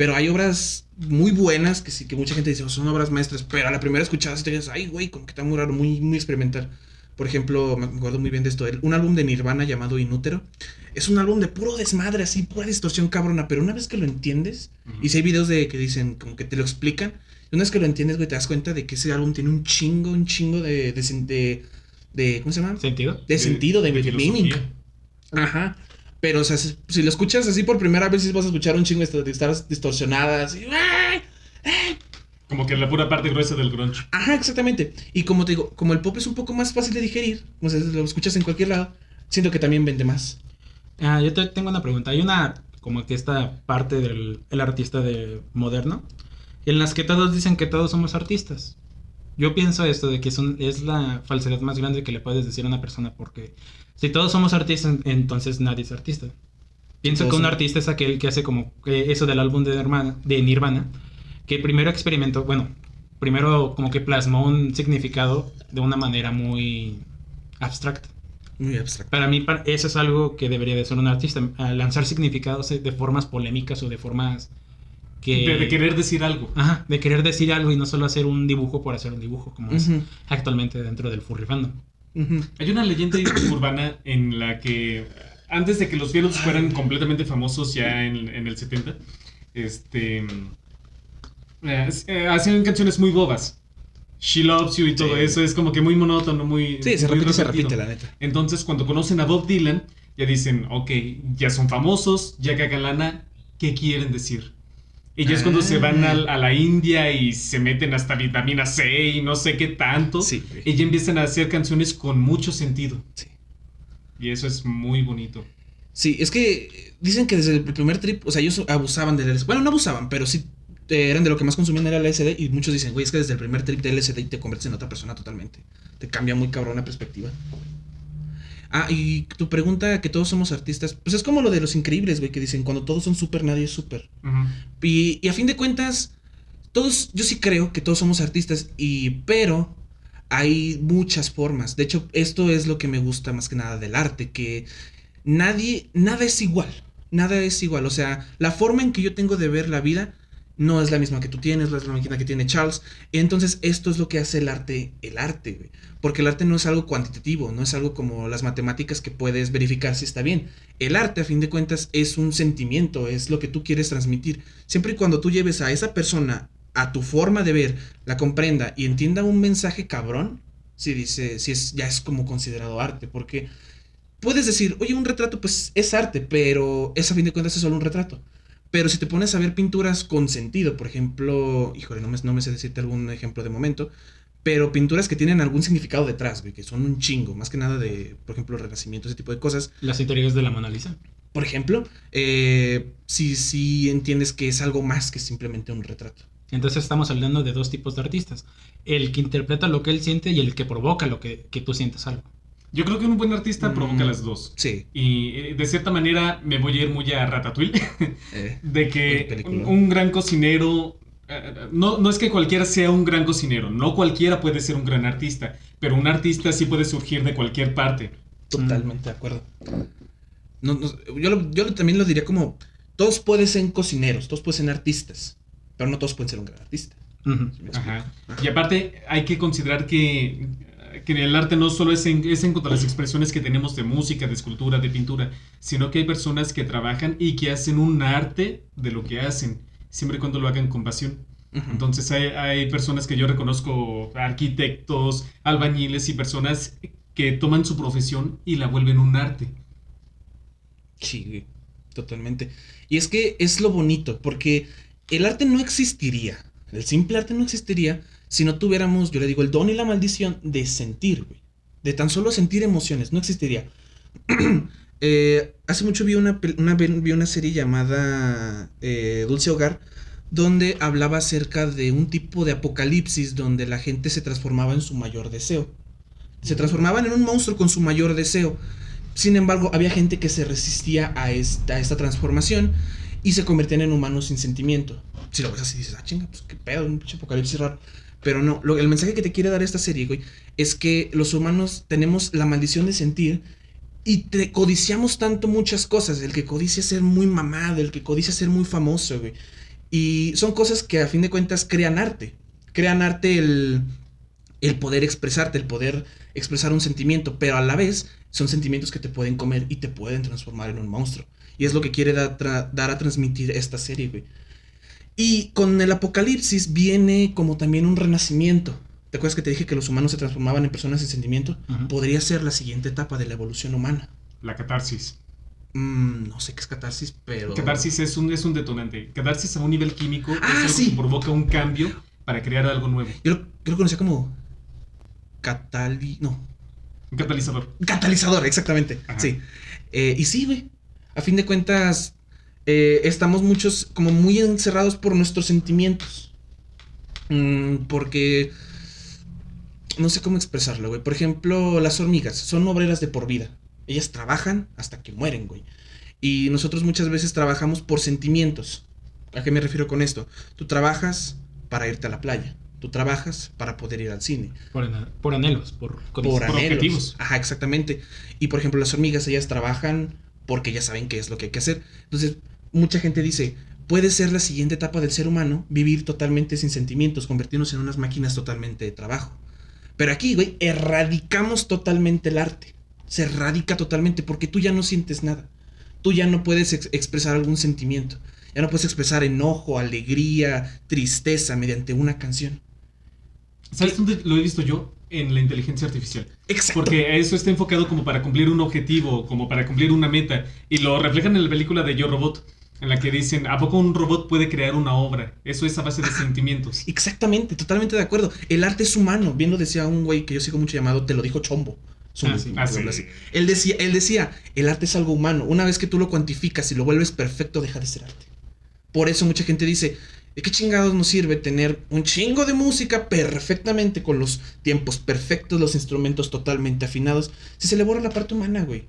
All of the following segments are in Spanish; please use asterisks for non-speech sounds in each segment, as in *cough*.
Pero hay obras muy buenas que sí, que mucha gente dice, "Oh, son obras maestras, pero a la primera escuchada sí te dices, ay, güey, como que está muy raro, muy, muy experimental. Por ejemplo, me acuerdo muy bien de esto, el- un álbum de Nirvana llamado Inútero. Es un álbum de puro desmadre, así, pura distorsión cabrona, pero una vez que lo entiendes, y si hay videos de que dicen, como que te lo explican, y una vez que lo entiendes, güey, te das cuenta de que ese álbum tiene un chingo, un chingo de, de, de, de- ¿cómo se llama? ¿Sentido? De, sentido, de, de meaning. Ajá. Pero, o sea, si, si lo escuchas así por primera vez, vas a escuchar un chingo de guitarras distorsionadas. y, ¡ay! Como que la pura parte gruesa del grunge. Ajá, exactamente. Y como te digo, como el pop es un poco más fácil de digerir, o sea, lo escuchas en cualquier lado, siento que también vende más. Ah, yo te tengo una pregunta. Hay una, como que esta parte del el artista de moderno, en las que todos dicen que todos somos artistas. Yo pienso esto de que es, un- es la falsedad más grande que le puedes decir a una persona, porque si todos somos artistas, entonces nadie es artista. Pienso que un artista es aquel que hace como que eso del álbum de Nirvana, de Nirvana, que primero experimentó, bueno, primero como que plasmó un significado de una manera muy abstracta. Muy abstracto. Para mí, eso es algo que debería de ser un artista, lanzar significados eh, de formas polémicas o de formas que... De, de querer decir algo. Ajá, de querer decir algo y no solo hacer un dibujo por hacer un dibujo, como es actualmente dentro del furry fandom. Hay una leyenda *coughs* urbana en la que antes de que los Beatles fueran completamente famosos ya en, en el 70, este, eh, eh, hacían canciones muy bobas. She Loves You y todo Sí. eso es como que muy monótono, muy... Sí, se repite, se repite, la neta. Entonces, cuando conocen a Bob Dylan, ya dicen, ok, ya son famosos, ya cagan lana, ¿qué quieren decir? Y ya es cuando se van Ah. al- a, la India y se meten hasta vitamina C y no sé qué tanto. Sí, ya empiezan a hacer canciones con mucho sentido. Sí. Y eso es muy bonito. Sí, es que dicen que desde el primer trip, o sea, ellos abusaban del LSD. Bueno, no abusaban, pero sí eh, eran de lo que más consumían era el LSD. Y muchos dicen, güey, es que desde el primer trip del LSD te conviertes en otra persona totalmente. Te cambia muy cabrón la perspectiva. Ah, y tu pregunta que todos somos artistas, pues es como lo de los increíbles, güey, que dicen, cuando todos son súper, nadie es súper. Y, y a fin de cuentas, todos, yo sí creo que todos somos artistas, y pero hay muchas formas. De hecho, esto es lo que me gusta más que nada del arte, que nadie, nada es igual, nada es igual. O sea, la forma en que yo tengo de ver la vida no es la misma que tú tienes, no es la misma que tiene Charles. Entonces, esto es lo que hace el arte, el arte, güey. Porque el arte no es algo cuantitativo, no es algo como las matemáticas que puedes verificar si está bien. El arte, a fin de cuentas, es un sentimiento, es lo que tú quieres transmitir. Siempre y cuando tú lleves a esa persona a tu forma de ver, la comprenda y entienda un mensaje cabrón, si dice, si es, ya es como considerado arte, porque puedes decir, oye, un retrato, pues es arte, pero es a fin de cuentas es solo un retrato. Pero si te pones a ver pinturas con sentido, por ejemplo, híjole, no me, no me sé decirte algún ejemplo de momento, pero pinturas que tienen algún significado detrás, güey, que son un chingo, más que nada de, por ejemplo, el renacimiento, ese tipo de cosas. Las interiores de la Mona Lisa. Por ejemplo, eh, si, si entiendes que es algo más que simplemente un retrato. Entonces estamos hablando de dos tipos de artistas. El que interpreta lo que él siente y el que provoca lo que, que tú sientes algo. Yo creo que un buen artista provoca Mm. las dos. Sí. Y eh, de cierta manera me voy a ir muy a Ratatouille. eh, *laughs* de que un, un gran cocinero. eh, No, no es que cualquiera sea un gran cocinero, no cualquiera puede ser un gran artista, pero un artista sí puede surgir de cualquier parte. Totalmente de acuerdo. No, no, yo, lo- yo también lo diría como, todos pueden ser cocineros, todos pueden ser artistas, pero no todos pueden ser un gran artista. Ajá. Y aparte hay que considerar que, que el arte no solo es en, es en cuanto a las expresiones que tenemos de música, de escultura, de pintura, sino que hay personas que trabajan y que hacen un arte de lo que hacen, siempre y cuando lo hagan con pasión. Entonces hay, hay personas que yo reconozco, arquitectos, albañiles y personas que toman su profesión y la vuelven un arte. Sí, totalmente. Y es que es lo bonito, porque el arte no existiría, el simple arte no existiría si no tuviéramos, yo le digo, el don y la maldición de sentir, güey. De tan solo sentir emociones, no existiría. *clears throat* Eh, hace mucho vi una, vi una serie llamada eh, Dulce Hogar, donde hablaba acerca de un tipo de apocalipsis donde la gente se transformaba en su mayor deseo. Se transformaban en un monstruo con su mayor deseo. Sin embargo, había gente que se resistía a esta, a esta transformación y se convertían en humanos sin sentimiento. Si lo ves así, dices, ah, chinga, pues qué pedo, un pinche apocalipsis raro. Pero no, lo- el mensaje que te quiere dar esta serie, güey, es que los humanos tenemos la maldición de sentir y te codiciamos tanto muchas cosas. El que codicia ser muy mamado, el que codicia ser muy famoso, güey. Y son cosas que a fin de cuentas crean arte. Crean arte el, el poder expresarte, el poder expresar un sentimiento, pero a la vez son sentimientos que te pueden comer y te pueden transformar en un monstruo. Y es lo que quiere dar, dar a transmitir esta serie, güey. Y con el apocalipsis viene como también un renacimiento. ¿Te acuerdas que te dije que los humanos se transformaban en personas sin sentimiento? Podría ser la siguiente etapa de la evolución humana. La catarsis. Mm, no sé qué es catarsis, pero... Catarsis es un, es un detonante. Catarsis a un nivel químico Ah, es algo sí. que provoca un cambio para crear algo nuevo. Yo lo, yo lo conocía como... Catali... No. Un catalizador. Catalizador, exactamente. Ajá. Sí. Eh, y sí, güey. A fin de cuentas, eh, estamos muchos como muy encerrados por nuestros sentimientos. Mm, porque... No sé cómo expresarlo, güey. Por ejemplo, las hormigas son obreras de por vida. Ellas trabajan hasta que mueren, güey. Y nosotros muchas veces trabajamos por sentimientos. ¿A qué me refiero con esto? Tú trabajas para irte a la playa. Tú trabajas para poder ir al cine. Por, anhelos, por. Por Por anhelos. objetivos. Ajá, exactamente. Y por ejemplo, las hormigas, ellas trabajan porque ya saben qué es lo que hay que hacer. Entonces, mucha gente dice, puede ser la siguiente etapa del ser humano vivir totalmente sin sentimientos, convertirnos en unas máquinas totalmente de trabajo. Pero aquí, güey, erradicamos totalmente el arte. Se erradica totalmente porque tú ya no sientes nada. Tú ya no puedes ex- expresar algún sentimiento. Ya no puedes expresar enojo, alegría, tristeza mediante una canción. ¿Sabes dónde lo he visto yo? En la inteligencia artificial. Exacto. Porque eso está enfocado como para cumplir un objetivo, como para cumplir una meta. Y lo reflejan en la película de Yo Robot, en la que dicen, ¿a poco un robot puede crear una obra? Eso es a base de sentimientos. Exactamente, totalmente de acuerdo. El arte es humano. Bien lo decía un güey que yo sigo mucho llamado, te lo dijo Chombo. Ah, sí. Ah, sí. así. Él decía, él decía, el arte es algo humano. Una vez que tú lo cuantificas y lo vuelves perfecto, deja de ser arte. Por eso mucha gente dice, ¿de qué chingados nos sirve tener un chingo de música perfectamente con los tiempos perfectos, los instrumentos totalmente afinados, si se le borra la parte humana, güey?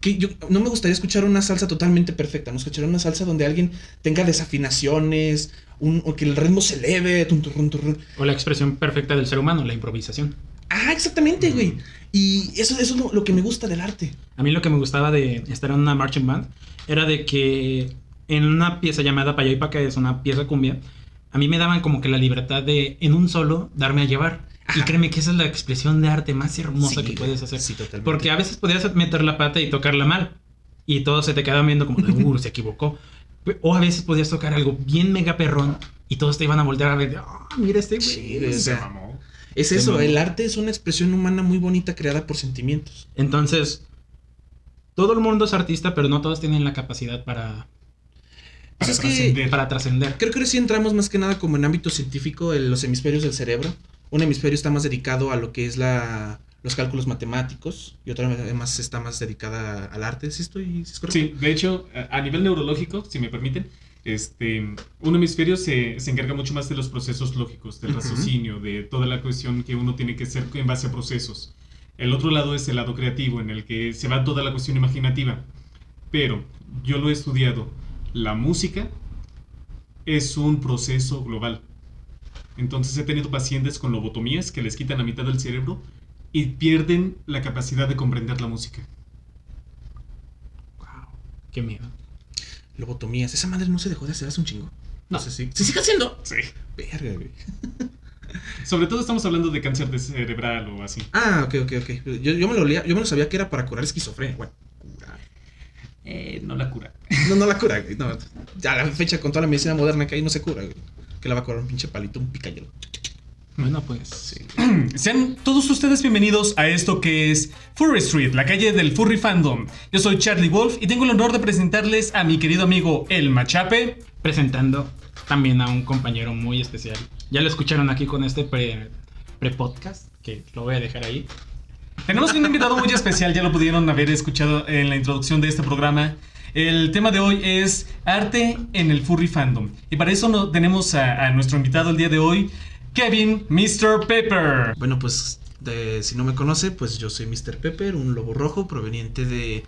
Que yo no me gustaría escuchar una salsa totalmente perfecta, me gustaría una salsa donde alguien tenga desafinaciones, un, o que el ritmo se eleve, tum. O la expresión perfecta del ser humano, la improvisación. Ah, exactamente, güey. Y eso, eso es lo, lo que me gusta del arte. A mí lo que me gustaba de estar en una marching band era de que en una pieza llamada Payaipa, que es una pieza cumbia, a mí me daban como que la libertad de en un solo darme a llevar. Y créeme que esa es la expresión de arte más hermosa Sí, que puedes hacer. Sí, totalmente. Porque a veces podías meter la pata y tocarla mal. Y todos se te quedaban viendo como, uh, *laughs* se equivocó. O a veces podías tocar algo bien mega perrón y todos te iban a voltear a ver, ah, mira este güey. Sí, Se o sea, mamó. es eso, mamó. el arte es una expresión humana muy bonita creada por sentimientos. Entonces, todo el mundo es artista, pero no todos tienen la capacidad para, Pues trascender. para trascender. creo que sí entramos más que nada como en ámbito científico, en los hemisferios del cerebro. Un hemisferio está más dedicado a lo que es la, los cálculos matemáticos y otro además está más dedicada al arte. ¿Sí estoy sí es correcto? Sí, de hecho, a nivel neurológico, si me permiten, este, un hemisferio se, se encarga mucho más de los procesos lógicos, del Ujú. raciocinio, de toda la cuestión que uno tiene que hacer en base a procesos. El otro lado es el lado creativo, en el que se va toda la cuestión imaginativa. Pero yo lo he estudiado. La música es un proceso global. Entonces he tenido pacientes con lobotomías que les quitan la mitad del cerebro y pierden la capacidad de comprender la música. Wow, qué miedo. Lobotomías. Esa madre no se dejó de hacer hace un chingo. No No. sé si. ¿Se sigue haciendo? Sí. Verga, güey. *laughs* Sobre todo estamos hablando de cáncer de cerebral o así. Ah, ok, ok, ok. Yo, yo me lo leía, yo me lo sabía que era para curar esquizofrenia. Bueno, curar. Eh, no la cura. No, no la cura, güey. No, ya a la fecha con toda la medicina moderna que hay no se cura, güey. Que la va a curar un pinche palito, un picayelo. Bueno, pues Sí. *clears throat* Sean todos ustedes bienvenidos a esto que es Furry Street, la calle del Furry Fandom. Yo soy Charlie Wolf y tengo el honor de presentarles a mi querido amigo El Machape. presentando también a un compañero muy especial. Ya lo escucharon aquí con este pre- pre-podcast, que lo voy a dejar ahí. Tenemos un invitado muy especial, ya lo pudieron haber escuchado en la introducción de este programa. El tema de hoy es arte en el Furry Fandom. Y para eso no, tenemos a, nuestro invitado el día de hoy, Kevin Mr. Pepper. Bueno, pues si no me conoce, pues yo soy Mr. Pepper, un lobo rojo proveniente de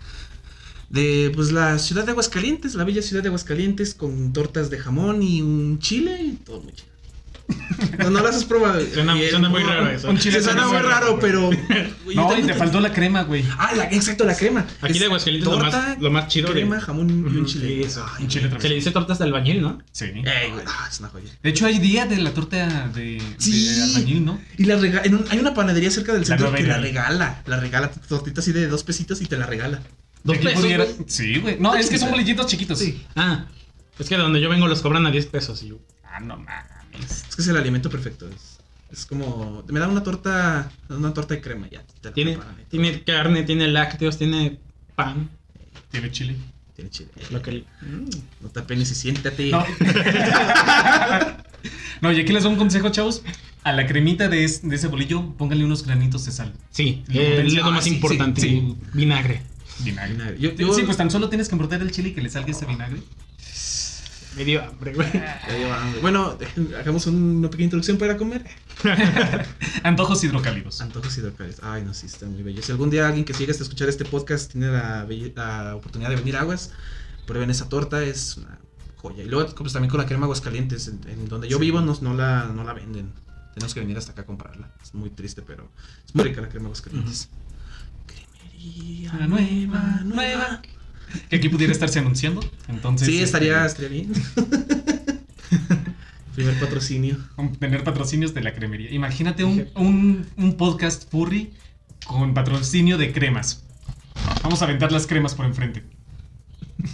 de pues la ciudad de Aguascalientes, la bella ciudad de Aguascalientes con tortas de jamón y un chile y todo muy. No, no las has probado. Suena, el- suena muy raro eso. Un chile Se suena muy raro, raro, pero. No, y te faltó la crema, güey. Ah, la, exacto, la crema. Aquí Es de Aguascalientes lo más- lo más chido de- Crema, jamón y un chile. eso. Ay, Un chile. Se le dice tortas de albañil, ¿no? Sí. Ey, güey. Ah, es una joya. De hecho, hay día de la torta de, Sí. de albañil, ¿no? Y la rega- en un- hay una panadería cerca del La centro nueva que la regala. La regala tortita así de dos pesitos y te la regala. Dos pesos, pudiera-. Sí, güey. No, es que son bolillitos chiquitos. Sí. Ah, es que de donde yo vengo los cobran a 10 pesos. Y yo, Ah, no mames. Es que es el alimento perfecto. Es, es como. Me da una torta. Una torta de crema ya. te la tiene, preparan ahí. tiene carne, tiene lácteos, tiene pan. Tiene chile. Tiene chile. Lo que... Mm. No te apenes y siéntate. No. *laughs* no, y aquí les doy un consejo, chavos. A la cremita de, es- de ese bolillo, pónganle unos granitos de sal. Sí, eh, es lo Ah, más sí, importante. sí. Vinagre. Vinagre. Vinagre. Yo- yo- Sí, pues tan solo tienes que morder el chile y que le salga ese vinagre. Me dio hambre, güey. Ya lleva hambre. Bueno, hagamos una pequeña introducción para comer. *laughs* Antojos hidrocálidos. Antojos hidrocálidos. Ay, no, sí, está muy bello. Si algún día alguien que llegue a escuchar este podcast tiene la, belle- la oportunidad de venir a Aguas, prueben esa torta, es una joya. Y luego, pues también con la crema Aguascalientes, en, en donde yo Sí. vivo, no, no, la, no la venden. Tenemos que venir hasta acá a comprarla. Es muy triste, pero es muy rica la crema Aguascalientes. Cremería La nueva, nueva. Que aquí pudiera estarse anunciando. Entonces. Sí, estaría, este, estaría bien. *laughs* Primer patrocinio. tener patrocinios de la cremería. Imagínate un, un, un podcast furry con patrocinio de cremas. Vamos a aventar las cremas por enfrente. *laughs* no,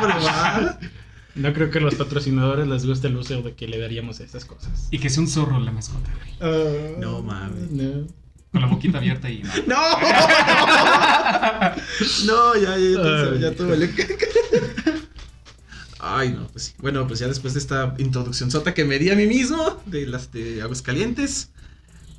pero va. No creo que a los patrocinadores les guste el uso de que le daríamos a estas cosas. Y que sea un zorro la mascota. No mames. No. Con la boquita abierta y. *laughs* no. ¡No! no, ya, ya, ya, ya todo caca. Ay, no, pues sí. Bueno, pues ya después de esta introducción sota que me di a mí mismo, de las de Aguascalientes.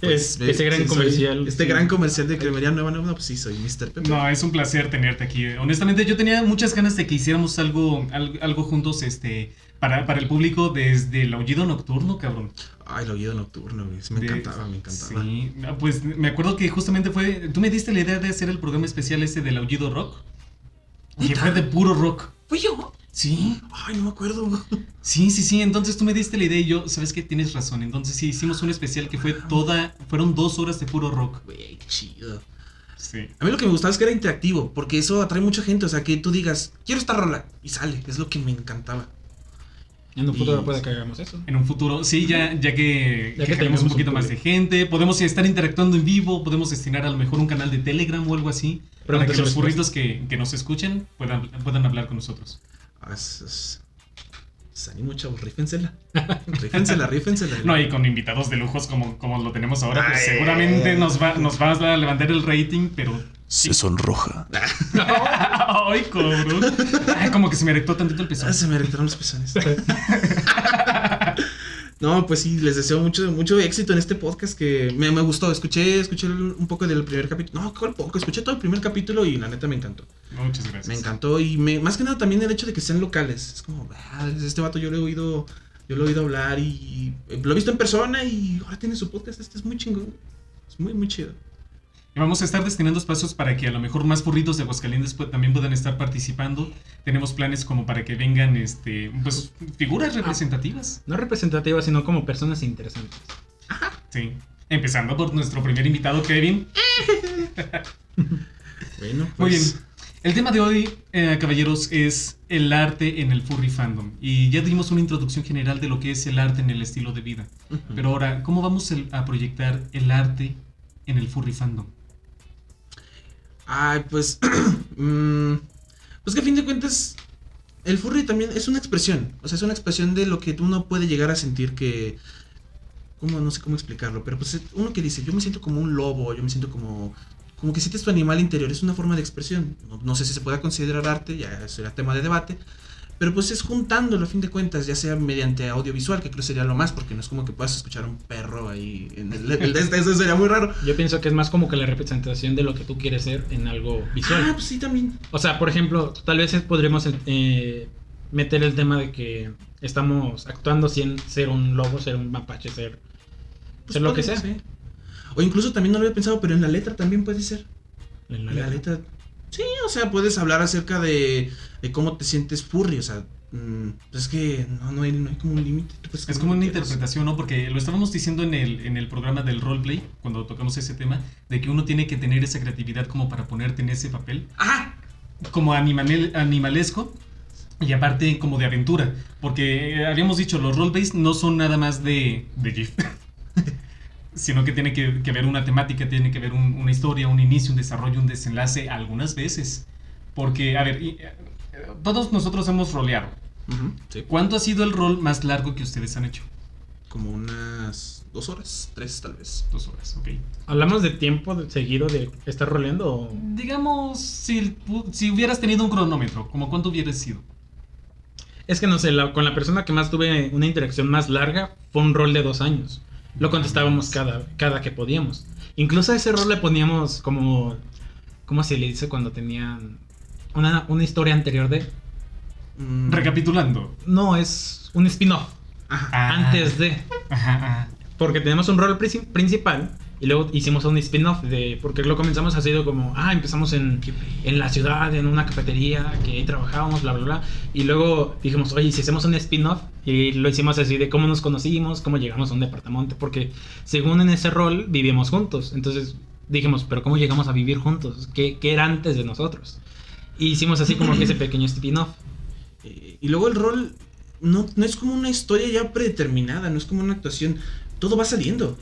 Pues, Es- me- ese gran sí, soy- comercial. este sí. gran comercial de Cremería Nueva Nueva, pues sí, soy Mr. Pepe. No, es un placer tenerte aquí. Honestamente, yo tenía muchas ganas de que hiciéramos algo, algo, algo juntos, este, para, para el público desde el aullido nocturno, cabrón. Ay, el oído nocturno, güey. sí, Me De- encantaba, me encantaba. Sí, pues me acuerdo que justamente fue. Tú me diste la idea de hacer el programa especial ese del aullido rock. Que fue de puro rock. ¿Fui yo? Sí, Ay, no me acuerdo. sí, sí, sí. Entonces tú me diste la idea y yo, sabes que tienes razón. Entonces sí, hicimos un especial que fue toda. Fueron dos horas de puro rock. Güey, qué chido. Sí. A mí lo que me gustaba es que era interactivo, porque eso atrae mucha gente. O sea, que tú digas, quiero esta rola, y sale. Es lo que me encantaba. En un futuro Y- puede que hagamos eso. En un futuro, sí, ya, ya que, Ya que que tenemos un un poquito más de gente, podemos estar interactuando en vivo, podemos destinar a lo mejor un canal de Telegram o algo así, para que los burritos que, que nos escuchen puedan, puedan hablar con nosotros. Ah, es- es- pues ánimo, chavos, rífensela. *laughs* rífensela, rífensela. No, y con invitados de lujos como, como lo tenemos ahora, pues seguramente nos va, nos va a levantar el rating, pero... Se sonroja. *laughs* ¡Ay, cabrón! Ay, como que se me erectó tantito el Ah, pezón. se me irritaron los pezones. no, pues sí, les deseo mucho, mucho éxito en este podcast que me, me gustó. Escuché, escuché un poco del primer capítulo. No, ¿cuál poco? Escuché todo el primer capítulo y la neta me encantó. Muchas gracias. Me encantó y me, más que nada también el hecho de que sean locales. Es como, ah, este vato yo lo he oído, yo lo he oído hablar y lo he visto en persona y ahora tiene su podcast. Este es muy chingón. Es muy, muy chido. Y vamos a estar destinando espacios para que a lo mejor más burritos de Aguascalientes pues, también puedan estar participando. Tenemos planes como para que vengan este, pues, figuras representativas. No representativas, sino como personas interesantes. Sí. Empezando por nuestro primer invitado, Kevin. *laughs* Bueno, Muy bien. pues. El tema de hoy, eh, caballeros, es el arte en el furry fandom. Y ya dimos una introducción general de lo que es el arte en el estilo de vida. Pero ahora, ¿cómo vamos el- a proyectar el arte en el furry fandom? Ay, pues. *clears throat* mm, pues que a fin de cuentas. El furry también es una expresión. O sea, es una expresión de lo que uno puede llegar a sentir que. Como, no sé cómo explicarlo, pero pues uno que dice, yo me siento como un lobo, yo me siento como. Como que sientes tu animal interior, es una forma de expresión. No, no sé si se pueda considerar arte, ya será tema de debate. Pero pues es juntándolo a fin de cuentas, ya sea mediante audiovisual, que creo sería lo más, porque no es como que puedas escuchar a un perro ahí en el, el de este, eso sería muy raro. Yo pienso que es más como que la representación de lo que tú quieres ser en algo Ah, visual. pues sí, también. O sea, por ejemplo, tal vez podremos eh, meter el tema de que estamos actuando sin ser un lobo, ser un mapache, ser, Pues ser lo que sea. ser. O incluso también no lo había pensado, pero en la letra también puede ser. En En la letra. Sí, o sea, puedes hablar acerca de, de cómo te sientes furry. O sea, Mm, pues es que no, no, hay, no hay como un límite. Es como una quieras. interpretación, ¿no? Porque lo estábamos diciendo en el, en el programa del roleplay, cuando tocamos ese tema, de que uno tiene que tener esa creatividad como para ponerte en ese papel, ¡Ah! como animal, animalesco y aparte como de aventura. Porque eh, habíamos dicho, los roleplays no son nada más de, de GIF. *laughs* sino que tiene que, que haber una temática, tiene que haber un- una historia, un inicio, un desarrollo, un desenlace, algunas veces. Porque, a ver, y, eh, todos nosotros hemos roleado. Ujú, sí. ¿Cuánto ha sido el rol más largo que ustedes han hecho? Como unas dos horas, tres tal vez. Dos horas, ok. ¿Hablamos de tiempo de- seguido de estar roleando o...? Digamos, si, si hubieras tenido un cronómetro, ¿como cuánto hubieras sido? Es que no sé, la- con la persona que más tuve una interacción más larga fue un rol de dos años. Lo contestábamos cada, cada que podíamos. Incluso a ese rol le poníamos como... ¿Cómo se le dice cuando tenían una, una historia anterior de...? Mm, Recapitulando. No, es un spin-off. Ajá. Ah, Antes de... Ajá, ajá. Porque tenemos un rol princi- principal y luego hicimos un spin-off de... Porque lo comenzamos así de como... Ah, empezamos en, en la ciudad, en una cafetería, que ahí trabajábamos, bla, bla, bla. Y luego dijimos, oye, si hacemos un spin-off, y lo hicimos así de cómo nos conocimos, cómo llegamos a un departamento, porque según en ese rol vivíamos juntos. Entonces dijimos, pero ¿cómo llegamos a vivir juntos? ¿Qué, qué era antes de nosotros? Y hicimos así como que ese pequeño spin-off. Eh, y luego el rol no, no es como una historia ya predeterminada, no es como una actuación. Todo va saliendo.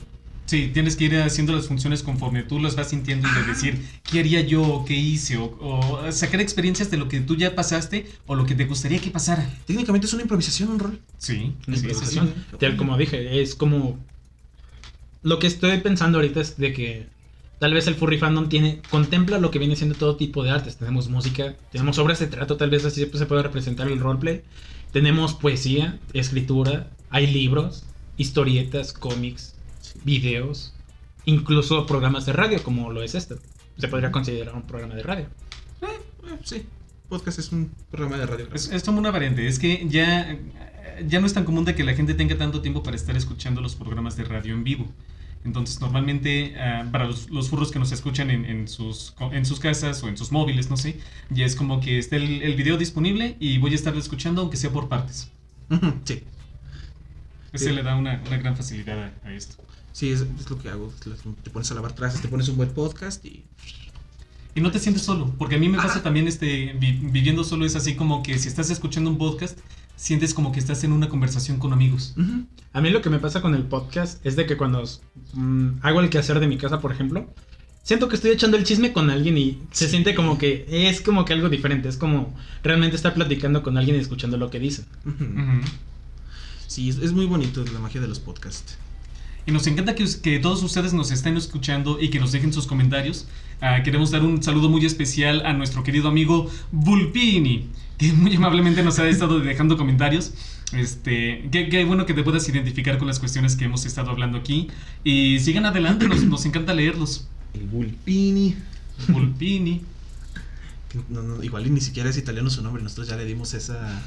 Sí, tienes que ir haciendo las funciones conforme tú las vas sintiendo y de decir qué haría yo, o qué hice, o, o sacar experiencias de lo que tú ya pasaste o lo que te gustaría que pasara. Técnicamente es una improvisación, un rol. Sí, Una sí, sí, sí. improvisación. Tal como dije, es como... Lo que estoy pensando ahorita es de que tal vez el furry fandom tiene, contempla lo que viene siendo todo tipo de artes. Tenemos música, tenemos obras de teatro, tal vez así se puede representar el roleplay. Tenemos poesía, escritura, hay libros, historietas, cómics, videos, incluso programas de radio como lo es este. Se podría considerar un programa de radio. Eh, sí, podcast es un programa de radio. Es, es como una variante, es que ya, ya no es tan común de que la gente tenga tanto tiempo para estar escuchando los programas de radio en vivo. Entonces, normalmente, ah, para los, los furros que nos escuchan en, en sus, en sus casas o en sus móviles, no sé, ya es como que está el, el video disponible y voy a estarlo escuchando, aunque sea por partes. Sí, Ese Sí. le da una, una gran facilidad a, a esto. Sí, es, es lo que hago. Te pones a lavar trastes, te pones un buen podcast y. Y no te sientes solo, porque a mí me pasa también este, vi- viviendo solo es así como que si estás escuchando un podcast, sientes como que estás en una conversación con amigos. A mí lo que me pasa con el podcast es de que cuando mm, hago el quehacer de mi casa, por ejemplo, siento que estoy echando el chisme con alguien y se Sí. siente como que es como que algo diferente. Es como realmente estar platicando con alguien y escuchando lo que dicen. Sí, es, es muy bonito la magia de los podcasts. Y nos encanta que, que todos ustedes nos estén escuchando y que nos dejen sus comentarios. Ah, queremos dar un saludo muy especial a nuestro querido amigo Vulpini, que *laughs* muy amablemente nos ha estado dejando comentarios. Este, qué, qué bueno que te puedas identificar con las cuestiones que hemos estado hablando aquí. Y sigan adelante, nos, nos encanta leerlos. El Bulpini. *laughs* No- no, igual ni siquiera es italiano su nombre, nosotros ya le dimos esa.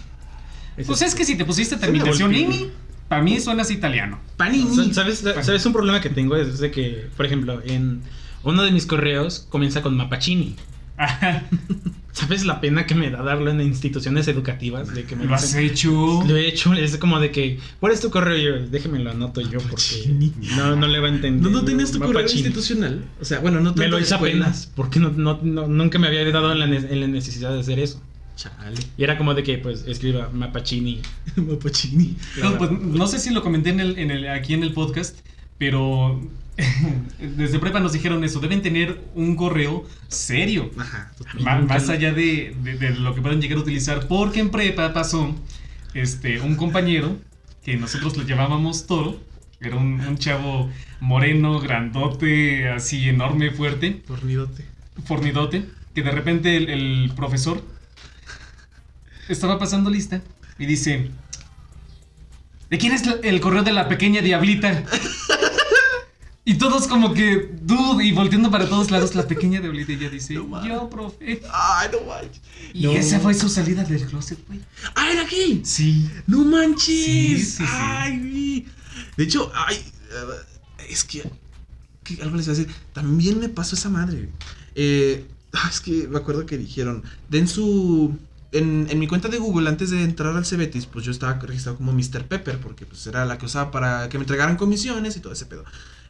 Pues es que si te pusiste terminación. Ini, para mí suenas italiano. Panini. ¿Sabes, ¿Sabes un problema que tengo? Es de que, por ejemplo, en uno de mis correos comienza con Mapachini. *laughs* ¿Sabes la pena que me da darlo en instituciones educativas? De que me ¿Lo has dicen- hecho? Lo he hecho, es como de que, ¿cuál es tu correo? Y yo, déjeme lo anoto yo porque no, no le va a entender. ¿No, no tenías tu correo institucional? O sea, bueno, no Me tanto lo hice apenas, porque no, no, no- nunca me había dado en la, ne- en la necesidad de hacer eso. Chale. Y era como de que, pues, escriba Mapachini. *laughs* Mapachini. No, pues, no sé si lo comenté en el, en el- aquí en el podcast, pero *laughs* desde prepa nos dijeron eso, deben tener un correo serio, Ajá. más lo- allá de, de- de lo que puedan llegar a utilizar, porque en prepa pasó este, un compañero que nosotros le llamábamos Toro, era un, un chavo moreno, grandote, así enorme, fuerte, Tornidote. fornidote, que de repente el, el profesor estaba pasando lista y dice, ¿de quién es el correo de la pequeña diablita? Y todos como que, dude, y volteando para todos lados, la pequeña diablita y ella dice, No yo, profe. Ay, no manches. Y No. esa fue su salida del closet, güey. Ah, era gay. Sí. No manches. Sí, sí, sí. Ay, vi. De hecho, ay, eh, es que, que algo les iba a decir. También me pasó esa madre. Eh, ah, es que me acuerdo que dijeron, den su en, mi cuenta de Google, antes de entrar al Cebetis, pues yo estaba registrado como Mr. Pepper, porque pues era la que usaba para que me entregaran comisiones y todo ese pedo.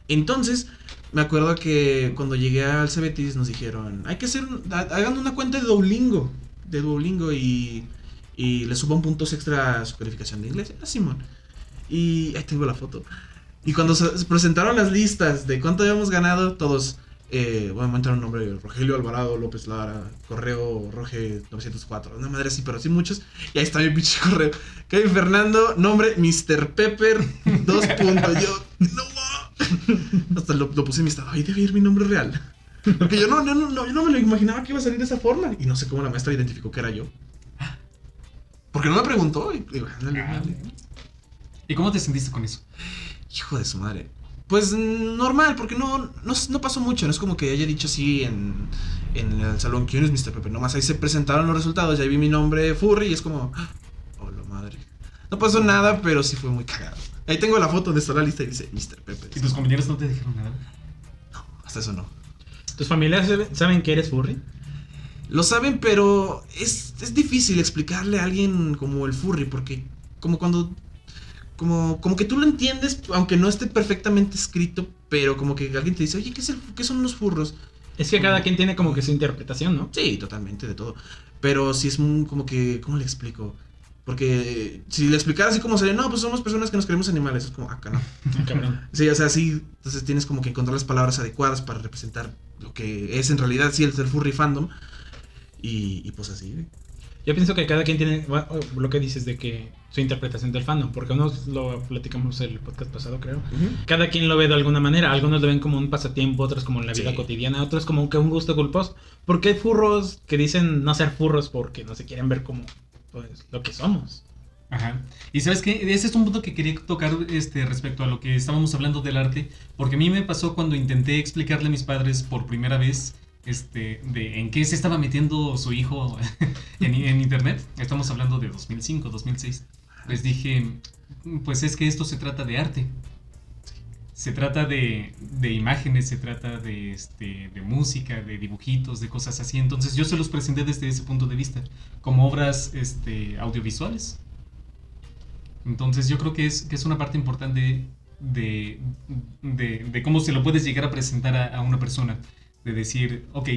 Entonces, me acuerdo que cuando llegué al Cebetis nos dijeron, hay que hacer, hagan una cuenta de Duolingo, de Duolingo y, y le suban puntos extra a su calificación de inglés. Ah, Simón. Y ahí tengo la foto. Y cuando se presentaron las listas de cuánto habíamos ganado, todos, eh, bueno, me entra un nombre, Rogelio Alvarado López Lara, correo Roge 904, una madre así, pero así muchos. Y ahí está mi pinche correo. Kevin Fernando, nombre Mr. Pepper, *laughs* dos puntos. Yo, no. Hasta lo, lo puse en mi estado, ahí debe ir mi nombre real. Porque yo no, no, no, no, yo no me lo imaginaba que iba a salir de esa forma. Y no sé cómo la maestra identificó que era yo. Porque no me preguntó. Y digo, ándale, ándale. ¿Y cómo te sentiste con eso? Hijo de su madre. Pues normal, porque no, no, no pasó mucho. No es como que haya dicho así en, en el salón, ¿quién es Mr. Pepe? Nomás ahí se presentaron los resultados, ya vi mi nombre Furry y es como, oh, la madre. No pasó nada, pero sí fue muy cagado. Ahí tengo la foto donde está la lista y dice Mr. Pepe. ¿Y tus compañeros no te dijeron nada? Hasta eso no. ¿Tus familiares saben- saben que eres furry? Lo saben, pero es, es difícil explicarle a alguien como el furry, porque como cuando... Como, como que tú lo entiendes, aunque no esté perfectamente escrito, pero como que alguien te dice, oye, ¿qué, es el, qué son los furros? Es que cada quien tiene como que su interpretación, ¿no? Sí, totalmente, de todo. Pero sí es muy, como que, ¿cómo le explico? Porque si le explicara así como sería, no, pues somos personas que nos creemos animales, es como, acá no. Ah, cabrón. *laughs* Sí, o sea, sí, entonces tienes como que encontrar las palabras adecuadas para representar lo que es en realidad, sí, el, el furry fandom. Y, y pues así, güey. Yo pienso que cada quien tiene bueno, lo que dices de que su interpretación del fandom, porque unos lo platicamos el podcast pasado, creo. Cada quien lo ve de alguna manera. Algunos lo ven como un pasatiempo, otros como en la vida Sí. cotidiana, otros como que un gusto culposo. Porque hay furros que dicen no ser furros porque no se quieren ver como pues, lo que somos. Ajá. Y sabes qué, ese es un punto que quería tocar este, respecto a lo que estábamos hablando del arte, porque a mí me pasó cuando intenté explicarle a mis padres por primera vez este, de en qué se estaba metiendo su hijo *laughs* en, en internet. Estamos hablando de 2005, 2006. Les dije, pues es que esto se trata de arte. Se trata de, de imágenes, se trata de, este, de música, de dibujitos, de cosas así. Entonces yo se los presenté desde ese punto de vista, como obras este, audiovisuales. Entonces yo creo que es, que es una parte importante de, de, de cómo se lo puedes llegar a presentar a, a una persona. De decir, ok,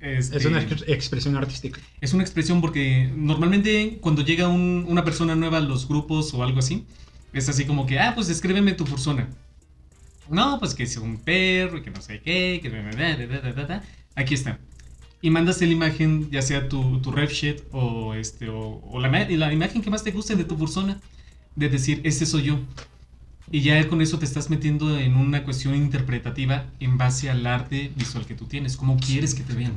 este, Es una exp- expresión artística. es una expresión porque normalmente cuando llega un- una persona nueva a los grupos o algo así, es así como que, ah, pues escríbeme tu persona. No, pues que es un perro y que no sé qué, que... da, da, da, da, da. Aquí está. Y mandas la imagen, ya sea tu, tu ref sheet o, este, o, o la, ma- la imagen que más te guste de tu persona, de decir, este soy yo. Y ya con eso te estás metiendo en una cuestión interpretativa en base al arte visual que tú tienes. ¿Cómo quieres que te vean?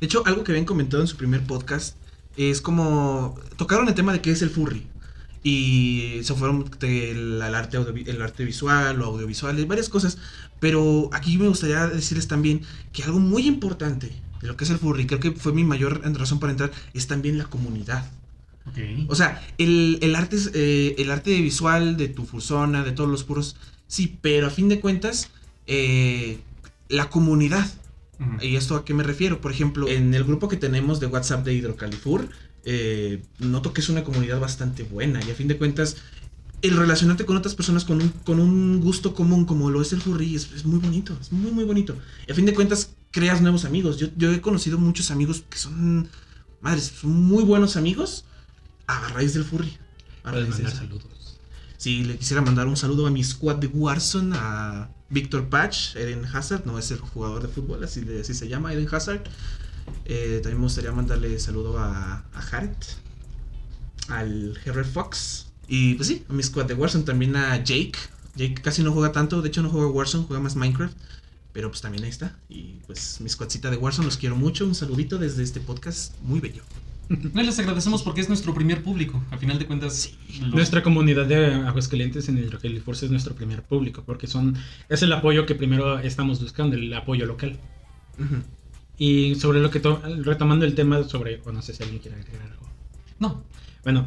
De hecho, algo que habían comentado en su primer podcast es como. Tocaron el tema de qué es el furry. Y se fueron del al arte, el arte visual o audiovisual, y varias cosas. Pero aquí me gustaría decirles también que algo muy importante de lo que es el furry, creo que fue mi mayor razón para entrar, es también la comunidad. O sea, el, el arte, es, eh, el arte visual de tu fursona, de todos los puros, sí, pero a fin de cuentas, eh, la comunidad. ¿Y esto a qué me refiero? Por ejemplo, en el grupo que tenemos de WhatsApp de Hidrocalifur, eh, noto que es una comunidad bastante buena y a fin de cuentas, el relacionarte con otras personas con un, con un gusto común como lo es el furry es, es muy bonito, es muy muy bonito. Y a fin de cuentas, creas nuevos amigos. Yo, yo he conocido muchos amigos que son, madres, son muy buenos amigos a raíz del furry. A raíz de saludos. Sí, le quisiera mandar un saludo a mi squad de Warzone, a Víctor Patch, Eden Hazard, no es el jugador de fútbol, así, se llama, Eden Hazard. Eh, también me gustaría mandarle saludo a, a Haret, al Herrer Fox, y pues sí, a mi squad de Warzone, también a Jake. Jake casi no juega tanto, de hecho no juega Warzone, juega más Minecraft, pero pues también ahí está. Y pues mi squadcita de Warzone, los quiero mucho, un saludito desde este podcast muy bello. No, les agradecemos porque es nuestro primer público. A final de cuentas, los- Nuestra comunidad de Aguascalientes en el Force es nuestro primer público, porque son es el apoyo que primero estamos buscando, el apoyo local. Y sobre lo que to- retomando el tema sobre, o no sé si alguien quiere agregar algo. No, Bueno,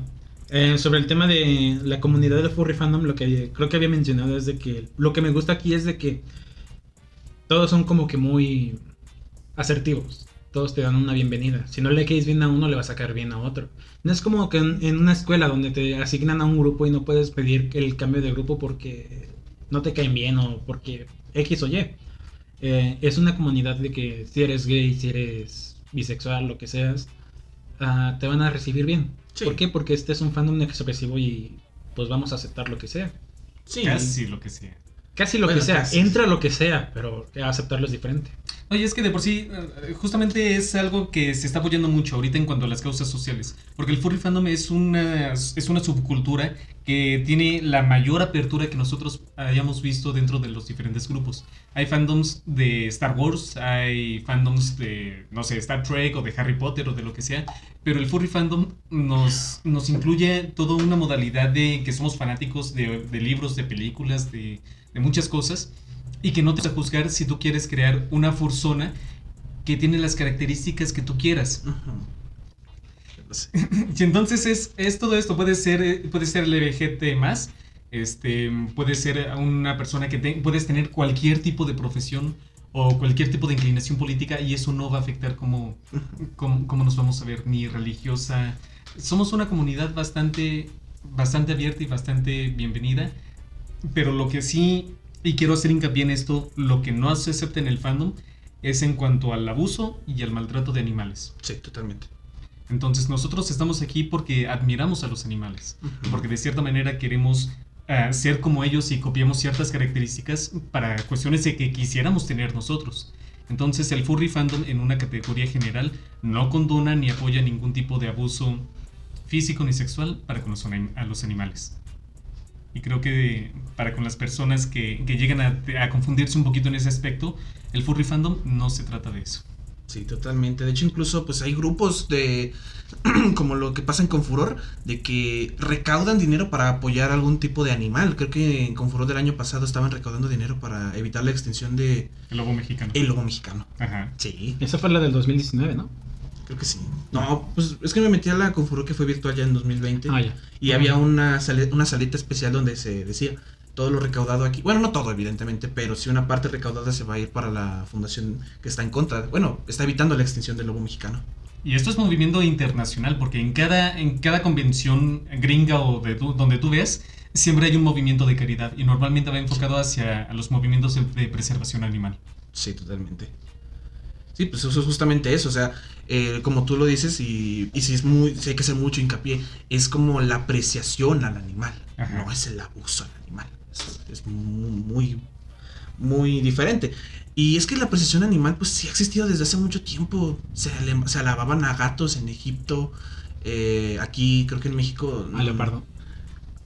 eh, sobre el tema de la comunidad de furry fandom, lo que creo que había mencionado es de que lo que me gusta aquí es de que todos son como que muy asertivos. Todos te dan una bienvenida. Si no le caes bien a uno, le vas a caer bien a otro. No es como que en, en una escuela donde te asignan a un grupo y no puedes pedir el cambio de grupo porque no te caen bien o porque X o Y. Eh, es una comunidad de que si eres gay, si eres bisexual, lo que seas, ah, te van a recibir bien. Sí. ¿Por qué? Porque este es un fandom expresivo y pues vamos a aceptar lo que sea. Sí. Casi lo que sea. Casi lo Bueno, que sea, casi. entra lo que sea, pero aceptarlo es diferente. Oye, es que de por sí, eh, justamente es algo que se está apoyando mucho ahorita en cuanto a las causas sociales. Porque el furry fandom es una, es una subcultura que tiene la mayor apertura que nosotros hayamos visto dentro de los diferentes grupos. Hay fandoms de Star Wars, hay fandoms de, no sé, Star Trek o de Harry Potter o de lo que sea. Pero el furry fandom nos, nos incluye toda una modalidad de que somos fanáticos de, libros, de películas, de muchas cosas y que no te vas a juzgar si tú quieres crear una fursona que tiene las características que tú quieras. *laughs* Y entonces es, es todo esto, puede ser, eh, puede ser LGBT más, este, puede ser una persona que te- puedes tener cualquier tipo de profesión o cualquier tipo de inclinación política y eso no va a afectar cómo, *laughs* cómo, cómo nos vamos a ver, ni religiosa. Somos una comunidad bastante, bastante abierta y bastante bienvenida, pero lo que sí, y quiero hacer hincapié en esto, lo que no se acepta en el fandom es en cuanto al abuso y al maltrato de animales. Sí, totalmente. Entonces nosotros estamos aquí porque admiramos a los animales, porque de cierta manera queremos eh, ser como ellos y copiamos ciertas características para cuestiones de que quisiéramos tener nosotros. Entonces el furry fandom en una categoría general no condona ni apoya ningún tipo de abuso físico ni sexual para con los, a los animales. Y creo que para con las personas que, que llegan a, a confundirse un poquito en ese aspecto, el furry fandom no se trata de eso. Sí, totalmente. De hecho, incluso pues hay grupos de *clears throat* como lo que pasa en Confuror de que recaudan dinero para apoyar algún tipo de animal. Creo que en Confuror del año pasado estaban recaudando dinero para evitar la extinción de El lobo mexicano. el lobo mexicano. Ajá. Sí, Esa fue la del 2019, ¿no? Creo que sí. No, pues es que me metí a la Confuror que fue virtual ya en 2020 Ah, ya. y había una sale- una salita especial donde se decía todo lo recaudado aquí. Bueno, no todo, evidentemente, pero sí una parte recaudada se va a ir para la fundación que está en contra. Bueno, está evitando la extinción del lobo mexicano. Y esto es movimiento internacional, porque en cada, en cada convención gringa o de tú- donde tú ves, siempre hay un movimiento de caridad y normalmente va enfocado hacia a los movimientos de, de preservación animal. Sí, totalmente. Sí, pues eso es justamente eso, o sea, eh, como tú lo dices y, y si es muy, si hay que hacer mucho hincapié, es como la apreciación al animal, Ajá. no es el abuso al animal, es, es muy, muy diferente. Y es que la apreciación animal, pues sí ha existido desde hace mucho tiempo, se, alababan a gatos en Egipto, eh, aquí creo que en México... A leopardo.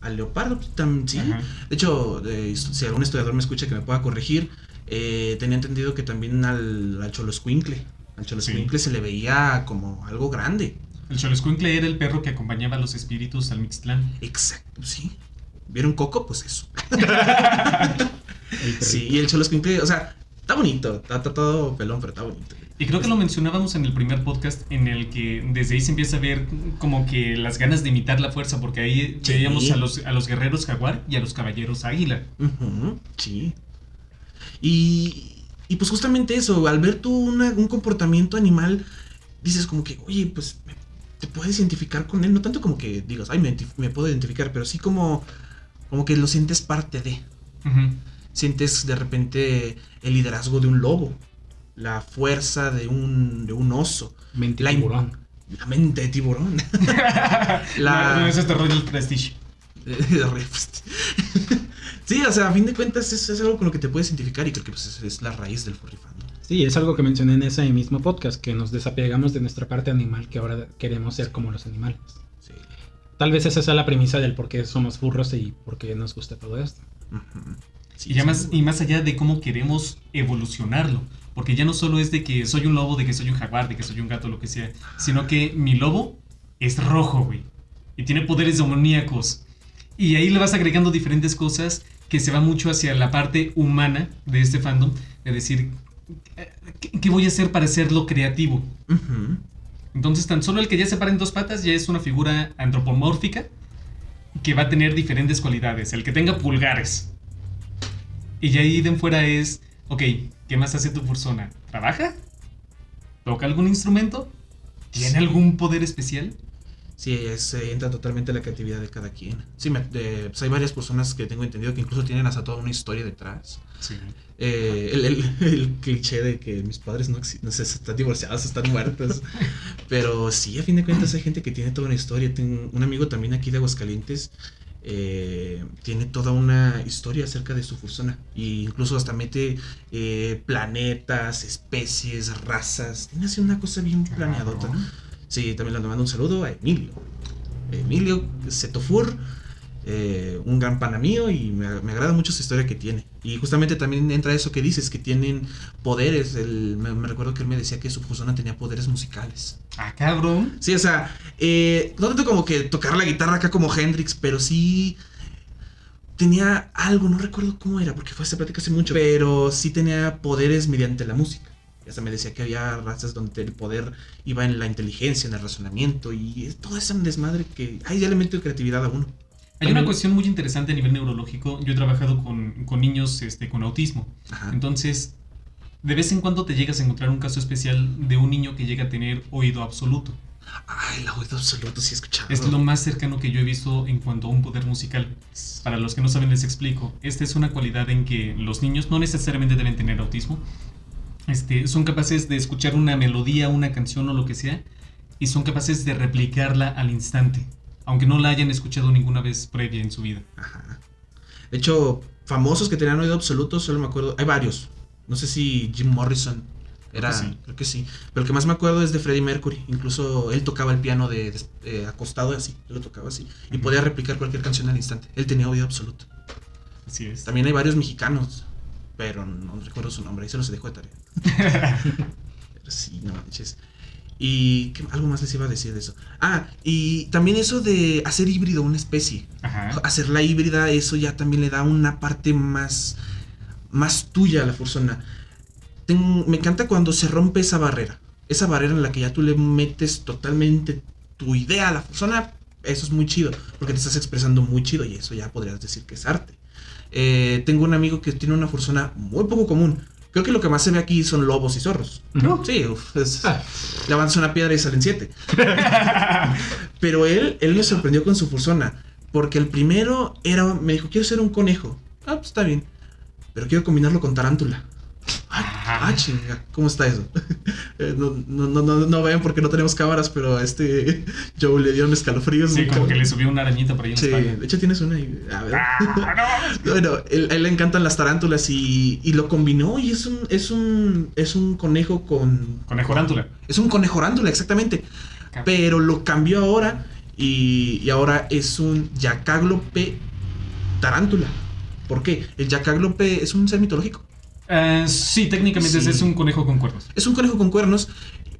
Al leopardo, tam- sí. Ajá. De hecho, eh, si algún estudiador me escucha que me pueda corregir, eh, tenía entendido que también al, al Choloscuincle, al Choloscuincle se le veía como algo grande. El Xoloscuincle era el perro que acompañaba a los espíritus al Mixtlán. Exacto, sí. ¿Vieron Coco? Pues eso. *laughs* El. Sí, y el Choloscuincle, o sea, está bonito, está, está todo pelón, pero está bonito. Y creo que lo mencionábamos en el primer podcast en el que desde ahí se empieza a ver como que las ganas de imitar la fuerza, porque ahí Sí. veíamos a los, a los guerreros jaguar y a los caballeros águila. Sí. Y, y pues justamente eso, al ver tú una- un comportamiento animal, dices como que, oye, pues te puedes identificar con él, no tanto como que digas, ay, me, puedo identificar, pero sí como, como que lo sientes parte de. Ujú. Sientes de repente el liderazgo de un lobo, la fuerza de un, de un oso, Mente La- tiburón. la mente de tiburón. *laughs* La- No, no, eso es de Royal Prestige. *laughs* sí, o sea, a fin de cuentas es, es algo con lo que te puedes identificar y creo que pues, es, es la raíz del furry fandom. Sí, es algo que mencioné en ese mismo podcast, que nos desapegamos de nuestra parte animal, que ahora queremos ser como los animales. Sí. Tal vez esa sea la premisa del por qué somos furros y por qué nos gusta todo esto. Sí, Y, ya sí. más, y más allá de cómo queremos evolucionarlo. Porque ya no solo es de que soy un lobo, de que soy un jaguar, de que soy un gato, lo que sea. Sino que mi lobo es rojo, güey. Y tiene poderes demoníacos. Y ahí le vas agregando diferentes cosas que se va mucho hacia la parte humana de este fandom. De decir, eh, ¿qué, qué voy a hacer para hacerlo creativo? Entonces, tan solo el que ya se para en dos patas ya es una figura antropomórfica que va a tener diferentes cualidades. El que tenga pulgares. Y ya ahí de fuera es, ok, ¿qué más hace tu persona? ¿Trabaja? ¿Toca algún instrumento? ¿Tiene algún poder especial? Sí, es, eh, entra totalmente la creatividad de cada quien. Sí, me- de- pues hay varias personas que tengo entendido que incluso tienen hasta toda una historia detrás. Sí. Eh, el, el- *laughs* el cliché de que mis padres no, no sé, están divorciados, están muertos. *laughs* Pero sí, a fin de cuentas hay gente que tiene toda una historia. Tengo un amigo también aquí de Aguascalientes. eh, tiene toda una historia acerca de su fursona. E incluso hasta mete eh, planetas, especies, razas. Tiene así una cosa bien planeadota. Sí, también le mando un saludo a Emilio. Emilio Setofur, eh, un gran pana mío y me, me agrada mucho su historia que tiene. Y justamente también entra eso que dices, que tienen poderes. El- me, recuerdo que él me decía que su persona tenía poderes musicales. Ah, cabrón. Sí, o sea, eh, no tanto como que tocar la guitarra acá como Hendrix, pero sí tenía algo, no recuerdo cómo era, porque fue esta plática hace mucho, pero sí tenía poderes mediante la música. Hasta me decía que había razas donde el poder iba en la inteligencia, en el razonamiento, y todo ese desmadre que hay elemento de creatividad a uno. Hay una cuestión muy interesante a nivel neurológico. Yo he trabajado con, con niños este, con autismo. Ajá. Entonces, de vez en cuando te llegas a encontrar un caso especial de un niño que llega a tener oído absoluto. Ay, el oído absoluto, sí he escuchado. Es lo más cercano que yo he visto en cuanto a un poder musical. Para los que no saben, les explico. Esta es una cualidad en que los niños no necesariamente deben tener autismo. Este, son capaces de escuchar una melodía, una canción o lo que sea, y son capaces de replicarla al instante, aunque no la hayan escuchado ninguna vez previa en su vida. Ajá. De hecho, famosos que tenían oído absoluto, solo me acuerdo. Hay varios. No sé si Jim Morrison era. Creo que sí. Creo que sí. Pero el que más me acuerdo es de Freddie Mercury. Incluso él tocaba el piano de, de- eh, acostado así. Él lo tocaba así. Y podía replicar cualquier canción al instante. Él tenía oído absoluto. Así es. También hay varios mexicanos. Pero no recuerdo su nombre. Ahí se los dejo de tarea. *laughs* Pero sí, no manches. Y ¿qué- algo más les iba a decir de eso. Ah, y también eso de hacer híbrido una especie Ajá. hacerla híbrida, eso ya también le da una parte más, más tuya a la persona. Ten- me encanta cuando se rompe esa barrera. Esa barrera en la que ya tú le metes totalmente tu idea a la persona. Eso es muy chido, porque te estás expresando muy chido y eso ya podrías decir que es arte. Eh, tengo un amigo que tiene una persona muy poco común. Creo que lo que más se ve aquí son lobos y zorros. ¿No? Sí, uf, es- le avanzas una piedra y salen siete. *laughs* Pero él, él me sorprendió con su fursona. Porque el primero era, me dijo, quiero ser un conejo. Ah, pues está bien. Pero quiero combinarlo con tarántula. Ah, ah, chinga, ¿cómo está eso? *laughs* Eh, no, no, no, no, no vean porque no tenemos cámaras, pero a este *laughs* Joe le dieron escalofríos. Sí, muy como que le subió una arañita por ahí en Sí, de hecho tienes una ahí. A ver. Ah. Bueno, *laughs* él- a él le encantan las tarántulas y, y lo combinó y es un, es un, es un conejo con... Conejo rántula. Es un conejo rándula, exactamente. Pero lo cambió ahora y, y ahora es un yacáglope tarántula. ¿Por qué? El yacáglope es un ser mitológico. Eh, sí, técnicamente Sí. es un conejo con cuernos. Es un conejo con cuernos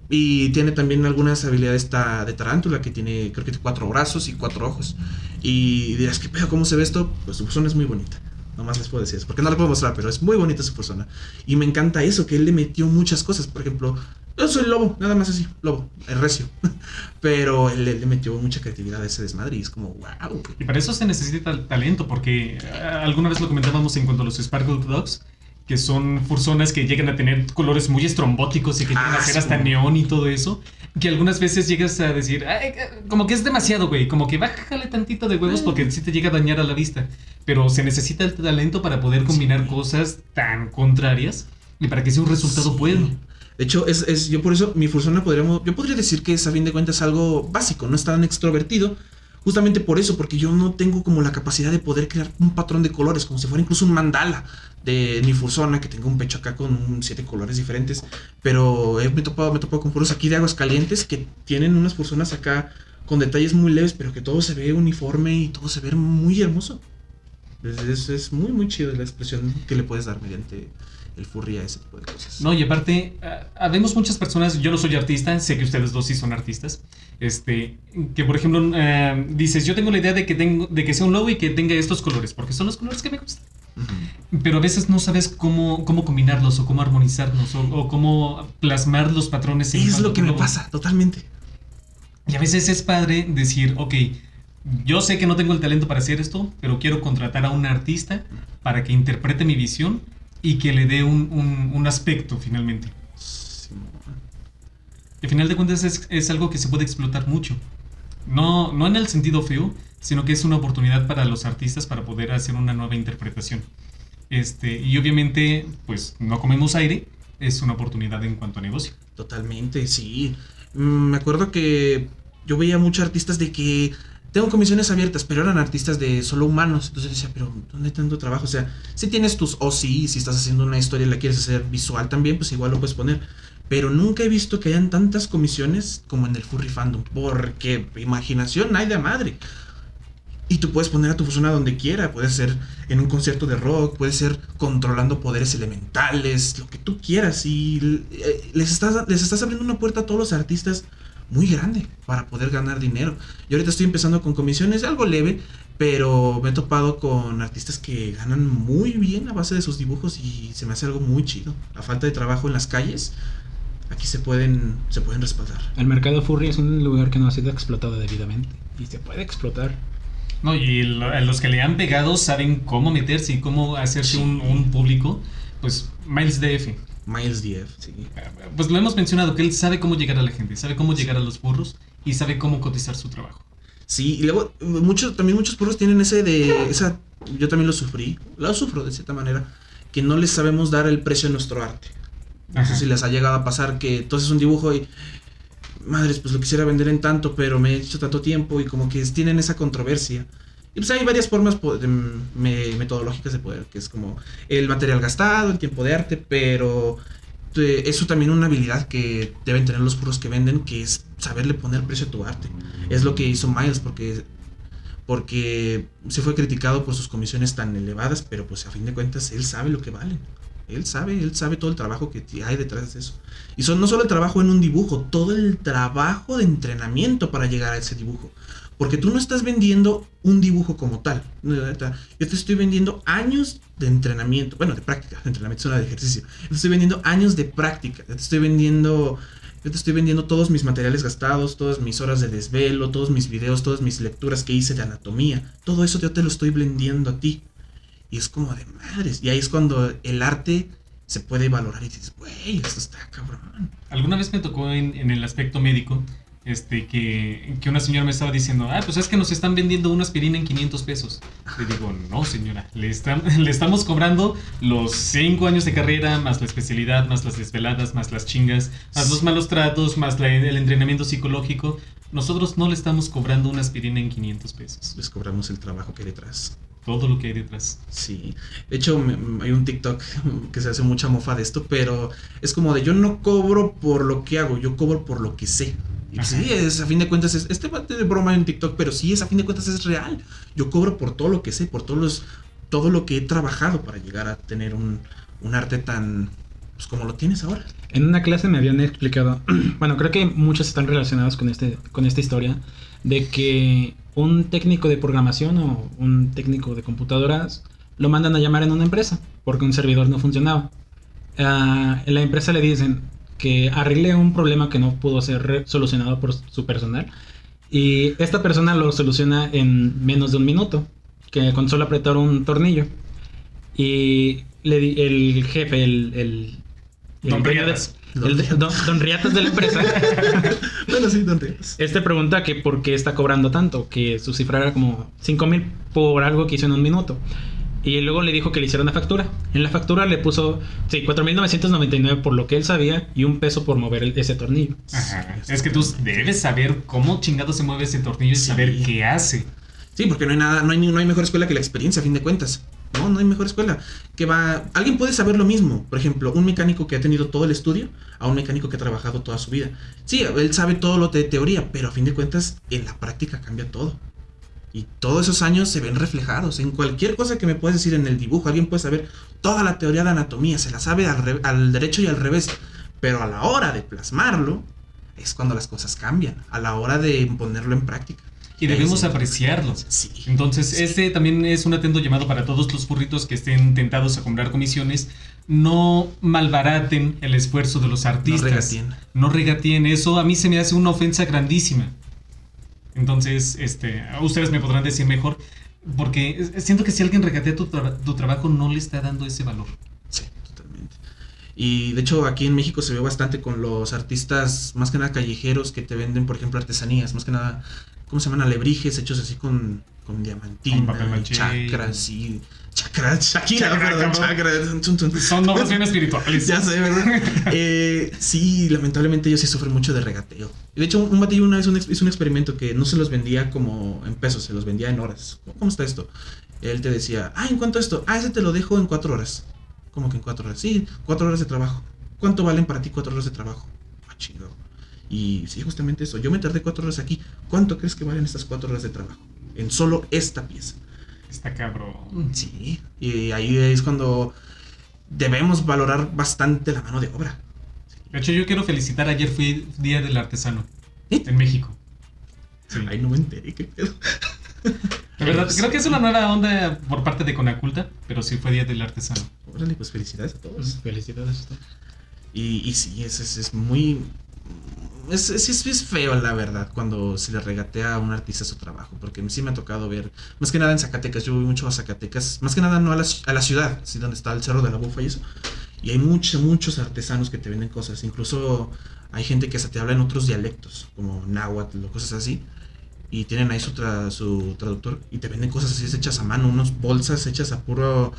y tiene también algunas habilidades de tarántula que tiene, creo que tiene cuatro brazos y cuatro ojos. Y dirás, ¿qué pedo? ¿Cómo se ve esto? Pues su persona es muy bonita. Nomás les puedo decir eso, porque no la puedo mostrar, pero es muy bonita su persona. Y me encanta eso, que él le metió muchas cosas. Por ejemplo, yo soy lobo, nada más así, lobo, es recio. *laughs* Pero él, le- le metió mucha creatividad a ese desmadre y es como, wow. Y para eso se necesita el talento, porque eh, alguna vez lo comentábamos en cuanto a los Sparkle Dogs, que son fursonas que llegan a tener colores muy estrombóticos y que llegan Ah, a ser sí. hasta neón y todo eso, que algunas veces llegas a decir, "Ay, eh, como que es demasiado, güey, como que bájale tantito de huevos porque sí te llega a dañar a la vista, pero se necesita el talento para poder combinar Sí. cosas tan contrarias y para que sea un resultado Sí. bueno. De hecho, es, es- yo por eso, mi fursona podríamos, yo podría decir que es a fin de cuentas algo básico, no es tan extrovertido. Justamente por eso, porque yo no tengo como la capacidad de poder crear un patrón de colores, como si fuera incluso un mandala de mi fursona, que tenga un pecho acá con siete colores diferentes. Pero he- me he topado, me topado con puros aquí de aguas calientes que tienen unas fursonas acá con detalles muy leves, pero que todo se ve uniforme y todo se ve muy hermoso. Es- es muy, muy chido la expresión que le puedes dar mediante el furry a ese tipo de cosas. No, y aparte, ah, habemos muchas personas, yo no soy artista, sé que ustedes dos sí son artistas, este, que por ejemplo ah, dices, yo tengo la idea de que, tengo, de que sea un lobo y que tenga estos colores, porque son los colores que me gustan. Pero a veces no sabes cómo, cómo combinarlos o cómo armonizarlos o, o cómo plasmar los patrones. en Es lo que me pasa, totalmente. Y a veces es padre decir, ok, yo sé que no tengo el talento para hacer esto, pero quiero contratar a un artista para que interprete mi visión y que le dé un, un- aspecto finalmente. Al final de cuentas es, es algo que se puede explotar mucho. No, no en el sentido feo, sino que es una oportunidad para los artistas para poder hacer una nueva interpretación. Este, y obviamente, pues no comemos aire, es una oportunidad en cuanto a negocio. Totalmente, sí. Mm, me acuerdo que yo veía muchos artistas de que tengo comisiones abiertas, pero eran artistas de solo humanos. Entonces decía, pero ¿dónde tanto trabajo? O sea, si tienes tus o sí, si estás haciendo una historia y la quieres hacer visual también, pues igual lo puedes poner. Pero nunca he visto que hayan tantas comisiones como en el furry fandom. Porque imaginación hay de madre. Y tú puedes poner a tu persona donde quiera. Puede ser en un concierto de rock, puede ser controlando poderes elementales, lo que tú quieras. Y eh, les estás, les estás abriendo una puerta a todos los artistas muy grande para poder ganar dinero. Yo ahorita estoy empezando con comisiones algo leve, pero me he topado con artistas que ganan muy bien a base de sus dibujos y se me hace algo muy chido. A falta de trabajo en las calles, aquí se pueden, se pueden respaldar. El mercado furry es un lugar que no ha sido explotado debidamente y se puede explotar. No, y lo- los que le han pegado saben cómo meterse y cómo hacerse Sí. un, un público. Pues Miles DF. Miles DF, sí. Pues lo hemos mencionado, que él sabe cómo llegar a la gente, sabe cómo llegar a los burros y sabe cómo cotizar su trabajo. Sí, y luego muchos, también muchos puros tienen ese de, esa, yo también lo sufrí, lo sufro de cierta manera, que no les sabemos dar el precio a nuestro arte. No Ajá. sé si les ha llegado a pasar que entonces un dibujo y, madres, pues lo quisiera vender en tanto, pero me he hecho tanto tiempo y como que tienen esa controversia. Y pues hay varias formas me- metodológicas de poder, que es como el material gastado, el tiempo de arte, pero eso también una habilidad que deben tener los puros que venden, que es saberle poner precio a tu arte. Es lo que hizo Miles, porque porque se fue criticado por sus comisiones tan elevadas, pero pues a fin de cuentas él sabe lo que valen. Él sabe, él sabe todo el trabajo que hay detrás de eso. Y son no solo el trabajo en un dibujo, todo el trabajo de entrenamiento para llegar a ese dibujo. Porque tú no estás vendiendo un dibujo como tal. Yo te estoy vendiendo años de entrenamiento. Bueno, de práctica. De entrenamiento es de ejercicio. Yo te estoy vendiendo años de práctica. Yo te estoy vendiendo. Yo te estoy vendiendo todos mis materiales gastados, todas mis horas de desvelo, todos mis videos, todas mis lecturas que hice de anatomía. Todo eso yo te lo estoy vendiendo a ti. Y es como de madres. Y ahí es cuando el arte se puede valorar y dices, güey, esto está cabrón. Alguna vez me tocó en el aspecto médico este, que, que una señora me estaba diciendo, ah, pues es que nos están vendiendo una aspirina en 500 pesos. Le digo, no señora, le, están, *laughs* le estamos cobrando los 5 años de carrera, más la especialidad, más las desveladas, más las chingas, más los malos tratos, más la- el entrenamiento psicológico. Nosotros no le estamos cobrando una aspirina en 500 pesos. Les cobramos el trabajo que hay detrás. Todo lo que hay detrás. Sí, de hecho me- hay un TikTok *laughs* que se hace mucha mofa de esto, pero es como de yo no cobro por lo que hago, yo cobro por lo que sé. Y Ajá. sí, es a fin de cuentas, es, este va de broma en TikTok, pero sí, es a fin de cuentas es real. Yo cobro por todo lo que sé, por todos los, todo lo que he trabajado para llegar a tener un, un arte tan, pues como lo tienes ahora. En una clase me habían explicado, *clears throat* bueno, creo que muchos están relacionados con, este, con esta historia, de que un técnico de programación o un técnico de computadoras lo mandan a llamar en una empresa porque un servidor no funcionaba. Ah, en la empresa le dicen que arregle un problema que no pudo ser solucionado por su personal y esta persona lo soluciona en menos de un minuto, que con solo apretar un tornillo. Y le di- el jefe, el, el, el Don de- Riatas. el de- don, don Riatas de la empresa, *laughs* Bueno, sí, ¿dónde es? este pregunta que por qué está cobrando tanto, que su cifra era como 5 mil por algo que hizo en un minuto. Y luego le dijo que le hiciera una factura. En la factura le puso, sí, 4.999 por lo que él sabía y un peso por mover el- ese tornillo. Ajá. Es que tú debes saber cómo chingado se mueve ese tornillo y Sí. saber qué hace. Sí, porque no hay nada, no hay, no hay mejor escuela que la experiencia, a fin de cuentas. No, no hay mejor escuela. Que va. Alguien puede saber lo mismo. Por ejemplo, un mecánico que ha tenido todo el estudio a un mecánico que ha trabajado toda su vida. Sí, él sabe todo lo de teoría, pero a fin de cuentas, en la práctica cambia todo. Y todos esos años se ven reflejados. En cualquier cosa que me puedes decir en el dibujo, alguien puede saber toda la teoría de anatomía, se la sabe al, re- al derecho y al revés. Pero a la hora de plasmarlo, es cuando las cosas cambian. A la hora de ponerlo en práctica. Y debemos Sí. apreciarlo. Sí. Entonces, este también es un atento llamado para todos los burritos que estén tentados a comprar comisiones. No malbaraten el esfuerzo de los artistas. regateen. No regateen. Eso a mí se me hace una ofensa grandísima. Entonces, este, ustedes me podrán decir mejor. Porque siento que si alguien regatea tu, tra- tu trabajo, no le está dando ese valor. Sí, totalmente. Y de hecho aquí en México se ve bastante con los artistas, más que nada callejeros, que te venden, por ejemplo, artesanías, más que nada, ¿cómo se llaman? Alebrijes hechos así con, con diamantina, Con papel y chakras y... Chakras, Shakira, Chakra, perdón. Son nombres bien *laughs* espirituales. Ya sé, ¿verdad? *laughs* Eh, sí, lamentablemente ellos sí sufren mucho de regateo. De hecho, un batillo una vez un hizo un experimento que no se los vendía como en pesos, se los vendía en horas. ¿Cómo, cómo está esto? Él te decía, ah, ¿en cuánto esto? Ah, ese te lo dejo en cuatro horas. ¿Cómo que en cuatro horas? Sí, cuatro horas de trabajo. ¿Cuánto valen para ti cuatro horas de trabajo? Ah, chingado. Y sí, justamente eso. Yo me tardé cuatro horas aquí. ¿Cuánto crees que valen estas cuatro horas de trabajo? En solo esta pieza. Está cabrón. Sí, y ahí es cuando debemos valorar bastante la mano de obra. De hecho, yo quiero felicitar. Ayer fue Día del Artesano ¿Eh? en México. Sí. Ay, no me enteré, qué pedo. De verdad, creo que es una nueva onda por parte de Conaculta, pero sí fue Día del Artesano. Órale, pues felicidades a todos. Felicidades. Y, y sí, es, es, es muy... Es, es, es- feo, la verdad, cuando se le regatea a un artista su trabajo, porque sí me ha tocado ver, más que nada en Zacatecas, yo voy mucho a Zacatecas, más que nada no a la, a la ciudad, sí, donde está el Cerro de la Bufa y eso, y hay muchos, muchos artesanos que te venden cosas, incluso hay gente que hasta te habla en otros dialectos, como náhuatl o cosas así, y tienen ahí su, tra- su traductor, y te venden cosas así hechas a mano, unas bolsas hechas a puro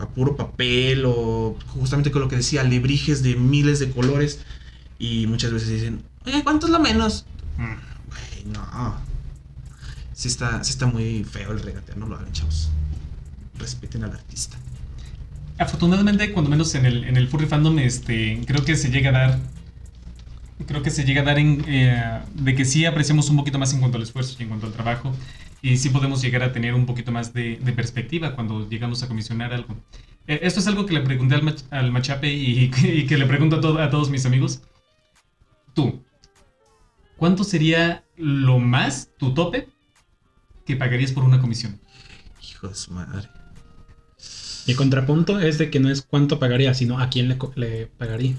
a puro papel o justamente con lo que decía, alebrijes de miles de colores y muchas veces dicen, oye, ¿cuánto es lo menos? Mm. Güey, no. Sí está, sí está muy feo el regatear, no lo hagan, chavos. Respeten al artista. Afortunadamente, cuando menos en el, en el furry fandom, este, creo que se llega a dar. Creo que se llega a dar en, eh, de que sí apreciamos un poquito más en cuanto al esfuerzo y en cuanto al trabajo. Y sí podemos llegar a tener un poquito más de, de perspectiva cuando llegamos a comisionar algo. Eh, esto es algo que le pregunté al, mach- al Machape y, *laughs* y que le pregunto a, to- a todos mis amigos. Tú, ¿cuánto sería lo más, tu tope, que pagarías por una comisión? Hijo de su madre. Mi contrapunto es de que no es cuánto pagaría, sino a quién le, le pagaría.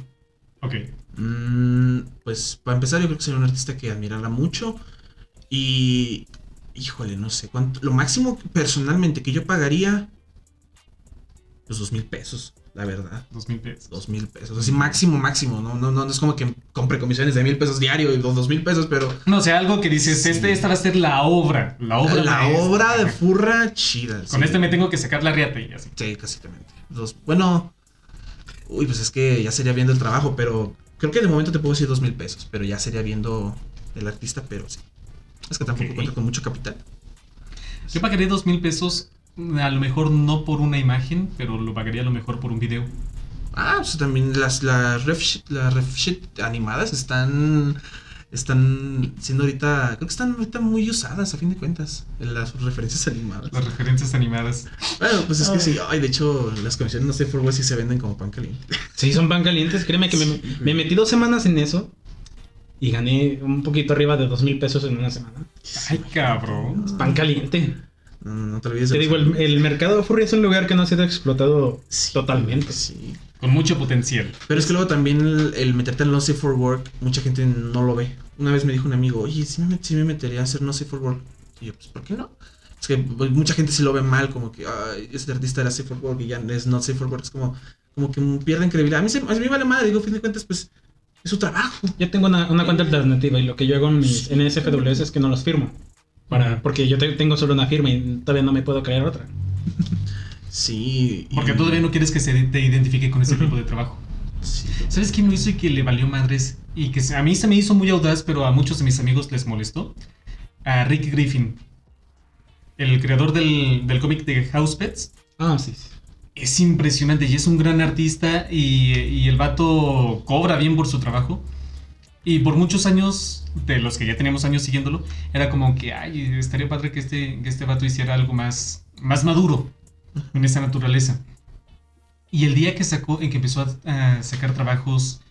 Ok. Mm, pues para empezar, yo creo que sería un artista que admirara mucho. Y. Híjole, no sé cuánto. Lo máximo personalmente que yo pagaría. Los dos mil pesos, la verdad. Dos mil pesos. Dos mil pesos. Así máximo, máximo. No, no, no, no es como que compre comisiones de mil pesos diario y dos, dos mil pesos, pero. No, o sea, algo que dices, Sí. este, esta va a ser la obra. La obra. la maestra. obra de furra chida. Con sí. este me tengo que sacar la riata y así. Sí, cásicamente. Dos, bueno. Uy, pues es que ya sería viendo el trabajo, pero. Creo que de momento te puedo decir dos mil pesos, pero ya sería viendo el artista, pero sí. Es que tampoco cuento con mucho capital. Yo pagaría dos mil pesos, a lo mejor no por una imagen, pero lo pagaría a lo mejor por un video. Ah, pues también las, las, ref, las ref sheet animadas están. Están siendo ahorita. Creo que están ahorita muy usadas, a fin de cuentas. en Las referencias animadas. Las referencias animadas. Bueno, pues es que sí. Ay, de hecho, las comisiones no sé por sí se venden como pan caliente. Sí, son pan calientes. Créeme que me, me metí dos semanas en eso y gané un poquito arriba de dos mil pesos en una semana. Ay, cabrón. Pan caliente. No, no, no te olvides de Te digo, el, el mercado furry es un lugar que no ha sido explotado Sí, totalmente. Sí. Con mucho potencial. Pero es que luego también el, el meterte en No Safe for Work, mucha gente no lo ve. Una vez me dijo un amigo, oye, sí me, met- sí me metería a hacer No Safe for Work. Y yo, pues, ¿por qué no? Es que pues, mucha gente sí lo ve mal, como que, ay, este artista era Safe for Work y ya es No Safe for Work. Es como, como que pierden credibilidad. A mí, se, a mí vale madre, digo, a fin de cuentas, pues, es su trabajo. Yo tengo una, una cuenta alternativa y lo que yo hago en mis NSFWS es que no los firmo. Para, porque yo te- tengo solo una firma y todavía no me puedo crear otra. Sí. y- Porque todavía no quieres que se te identifique con ese tipo de trabajo. Sí, ¿Sabes quién lo hizo y que le valió madres? Y que a mí se me hizo muy audaz, pero a muchos de mis amigos les molestó. A Rick Griffin, el creador del, del cómic de House Pets. Ah, sí. sí. Es impresionante y es un gran artista y, y el vato cobra bien por su trabajo. Y por muchos años, de los que ya teníamos años siguiéndolo, era como que, ay, estaría padre que este, que este vato hiciera algo más, más maduro en esa naturaleza. Y el día que sacó, en que empezó a, a sacar trabajos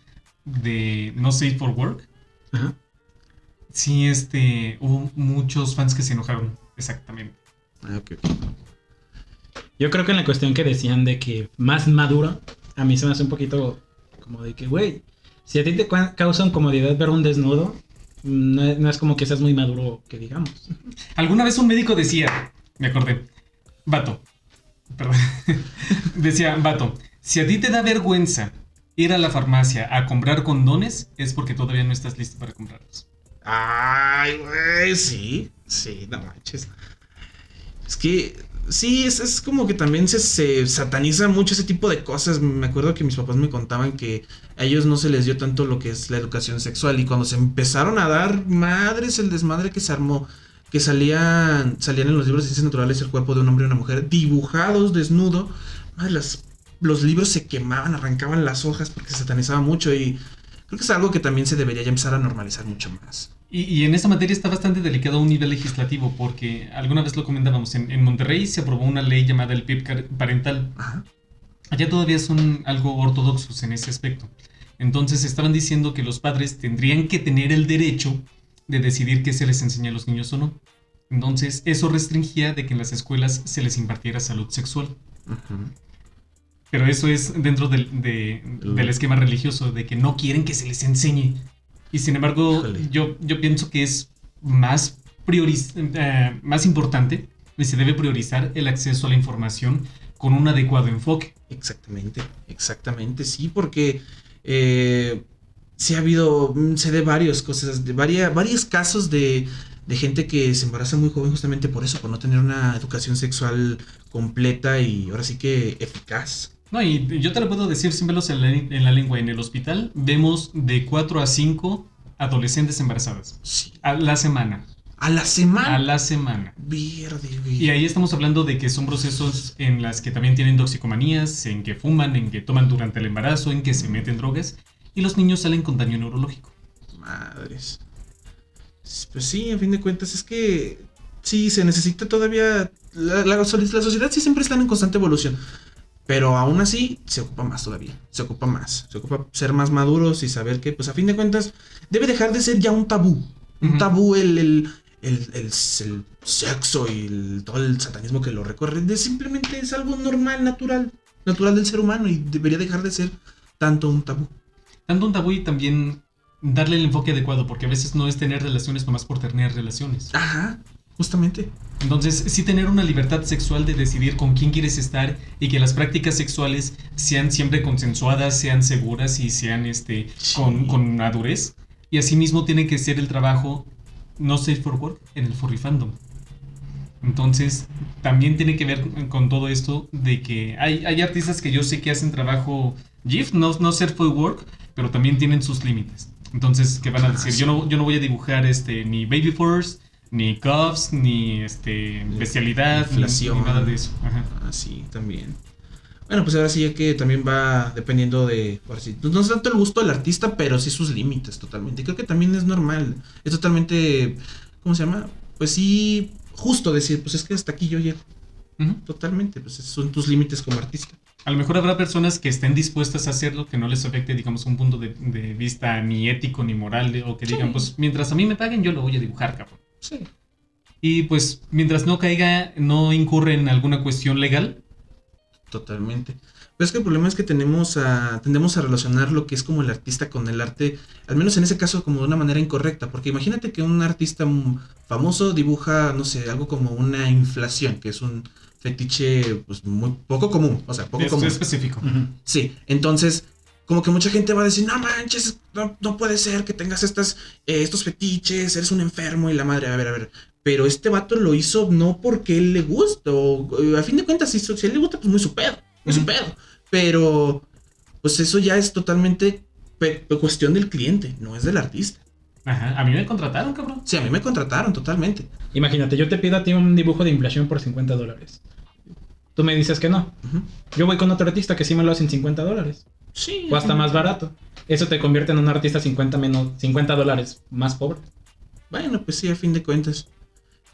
de No Safe for Work, Ajá. sí, este, hubo muchos fans que se enojaron, exactamente. Ah. Yo creo que en la cuestión que decían de que más maduro, a mí se me hace un poquito como de que, güey, si a ti te causa incomodidad ver un desnudo, no es, no es como que seas muy maduro, que digamos. Alguna vez un médico decía, me acordé, vato, perdón, *laughs* decía, vato, si a ti te da vergüenza ir a la farmacia a comprar condones es porque todavía no estás listo para comprarlos. Ay, güey, sí, sí, no manches. Es que, sí, es, es como que también se, se, sataniza mucho ese tipo de cosas. Me acuerdo que mis papás me contaban que a ellos no se les dio tanto lo que es la educación sexual y cuando se empezaron a dar madres el desmadre que se armó, que salían, salían en los libros de ciencias naturales el cuerpo de un hombre y una mujer dibujados desnudo, madre, las, los libros se quemaban, arrancaban las hojas porque se satanizaba mucho y creo que es algo que también se debería ya empezar a normalizar mucho más. Y, y, en esta materia está bastante delicado a un nivel legislativo, porque alguna vez lo comentábamos, en, en Monterrey se aprobó una ley llamada el PIB parental. Ajá. Allá todavía son algo ortodoxos en ese aspecto. Entonces estaban diciendo que los padres tendrían que tener el derecho de decidir qué se les enseña a los niños o no. Entonces eso restringía de que en las escuelas se les impartiera salud sexual. Pero eso es dentro del, de- del esquema religioso, de que no quieren que se les enseñe. Y sin embargo, yo, yo pienso que es más, prioriz- eh, más importante y se debe priorizar el acceso a la información con un adecuado enfoque. Exactamente, exactamente, sí, porque eh, sí ha habido, mm, sé de varias cosas, de varias, varios casos de, de gente que se embaraza muy joven justamente por eso, por no tener una educación sexual completa y ahora sí que eficaz. No, y yo te lo puedo decir sin verlos en la, en la lengua. En el hospital vemos de 4 a 5 adolescentes embarazadas Sí. a la semana. A la semana. A la semana. Verde, Y ahí estamos hablando de que son procesos en las que también tienen toxicomanías, en que fuman, en que toman durante el embarazo, en que se meten drogas y los niños salen con daño neurológico. Madres. Pues sí, a fin de cuentas es que sí, se necesita todavía... La, la, la sociedad sí siempre está en constante evolución. Pero aún así se ocupa más todavía. Se ocupa más. Se ocupa ser más maduros y saber que, pues a fin de cuentas, debe dejar de ser ya un tabú. Un tabú el, el, el, el- el sexo y el- todo el satanismo que lo recorre. De simplemente es algo normal, natural. Natural del ser humano y debería dejar de ser tanto un tabú. Tanto un tabú y también darle el enfoque adecuado, porque a veces no es tener relaciones nomás por tener relaciones. Ajá, justamente. Entonces, sí tener una libertad sexual de decidir con quién quieres estar y que las prácticas sexuales sean siempre consensuadas, sean seguras y sean este, Sí. con, con madurez. Y asimismo tiene que ser el trabajo no safe for work en el furry fandom. Entonces, también tiene que ver con, todo esto de que hay, hay artistas que yo sé que hacen trabajo GIF, no, no safe for work, pero también tienen sus límites. Entonces, que van a Ah, decir? Yo no, yo no voy a dibujar este, ni Baby Force, ni cuffs, ni este, ni- Inflación. ni nada de eso. Ajá. Ah, sí, también. Bueno, pues ahora sí ya que también va dependiendo de, por así, no es tanto el gusto del artista, pero sí sus límites totalmente. Creo que también es normal. Es totalmente, ¿cómo se llama? Pues sí, justo decir, pues es que hasta aquí yo llego. Ujú. Totalmente, pues son tus límites como artista. A lo mejor habrá personas que estén dispuestas a hacerlo, que no les afecte, digamos, un punto de, de vista ni ético ni moral, o que Sí. digan, pues mientras a mí me paguen, yo lo voy a dibujar, cabrón. Sí. Y pues mientras no caiga, no incurre en alguna cuestión legal, Totalmente. Pero es que el problema es que tenemos a, tendemos a relacionar lo que es como el artista con el arte, al menos en ese caso como de una manera incorrecta, porque imagínate que un artista famoso dibuja, no sé, algo como una inflación, que es un fetiche pues muy poco común, o sea, poco es, común. específico. Sí, entonces como que mucha gente va a decir, no manches, no, no puede ser que tengas estas, eh, estos fetiches, eres un enfermo y la madre, a ver, a ver. Pero este vato lo hizo no porque él le gusta, o eh, a fin de cuentas, si, si a él le gusta, pues muy su pedo, muy su Ujú. pedo. Pero, pues eso ya es totalmente cuestión del cliente, no es del artista. Ajá. A mí me contrataron, cabrón. Sí, a mí me contrataron totalmente. Imagínate, yo te pido a ti un dibujo de inflación por 50 dólares. Tú me dices que no. Yo voy con otro artista que sí me lo hace en 50 dólares. Sí. O hasta más barato. Eso te convierte en un artista 50, menos, 50 dólares más pobre. Bueno, pues sí, a fin de cuentas.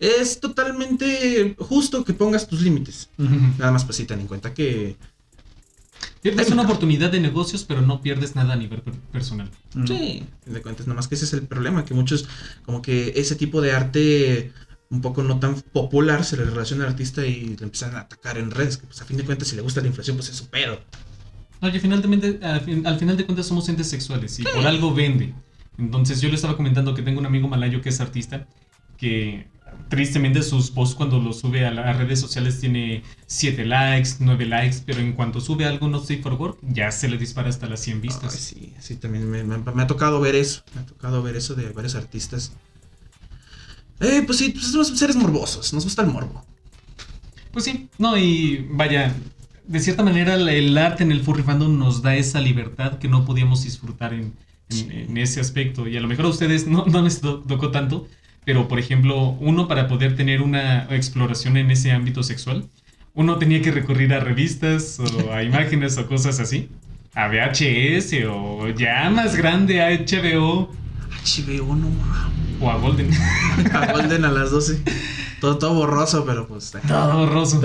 Es totalmente justo que pongas tus límites. Nada más pues sí, ten en cuenta que Pierdes una oportunidad de negocios, pero no pierdes nada a nivel per- personal. Mm. Sí, a fin de cuentas, nada más que ese es el problema, que muchos, como que ese tipo de arte un poco no tan popular se le relaciona al artista y le empiezan a atacar en redes, que pues a fin de cuentas si le gusta la inflación, pues es su pedo. No, y finalmente, al, fin- al final de cuentas somos entes sexuales y por algo vende. Entonces yo le estaba comentando que tengo un amigo malayo que es artista, que tristemente sus posts cuando los sube a las redes sociales tiene 7 likes, 9 likes, pero en cuanto sube algo no Safe for Work, ya se le dispara hasta las 100 vistas. Ay, sí, sí, también me, me- me ha tocado ver eso. Me ha tocado ver eso de varios artistas. Eh, pues sí, pues somos seres morbosos. Nos gusta el morbo. Pues sí, no, y vaya, de cierta manera el- arte en el furry fandom nos da esa libertad que no podíamos disfrutar en, en- en ese aspecto. Y a lo mejor a ustedes no, no les to- tocó tanto, pero por ejemplo, uno para poder tener una exploración en ese ámbito sexual, uno tenía que recurrir a revistas o a imágenes o cosas así. A VHS o ya más grande a HBO HBO, no o a Golden. *laughs* A Golden a las 12. Todo, todo borroso, pero pues. eh. Todo borroso.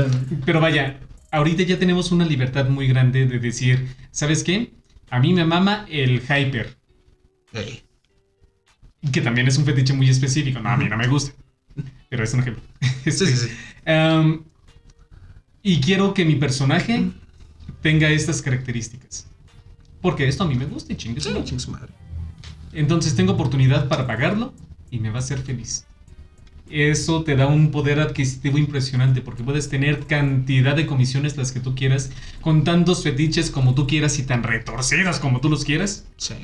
Pero vaya, ahorita ya tenemos una libertad muy grande de decir, ¿sabes qué? A mí me mama el hyper, Ey. Que también es un fetiche muy específico. No, a mí no me gusta, pero es un ejemplo. *laughs* Sí, sí, sí. Em, y quiero que mi personaje tenga estas características. Porque esto a mí me gusta y chingue su Sí, su madre. Entonces tengo oportunidad para pagarlo y me va a hacer feliz. Eso te da un poder adquisitivo impresionante porque puedes tener cantidad de comisiones las que tú quieras, con tantos fetiches como tú quieras y tan retorcidos como tú los quieras, Sí.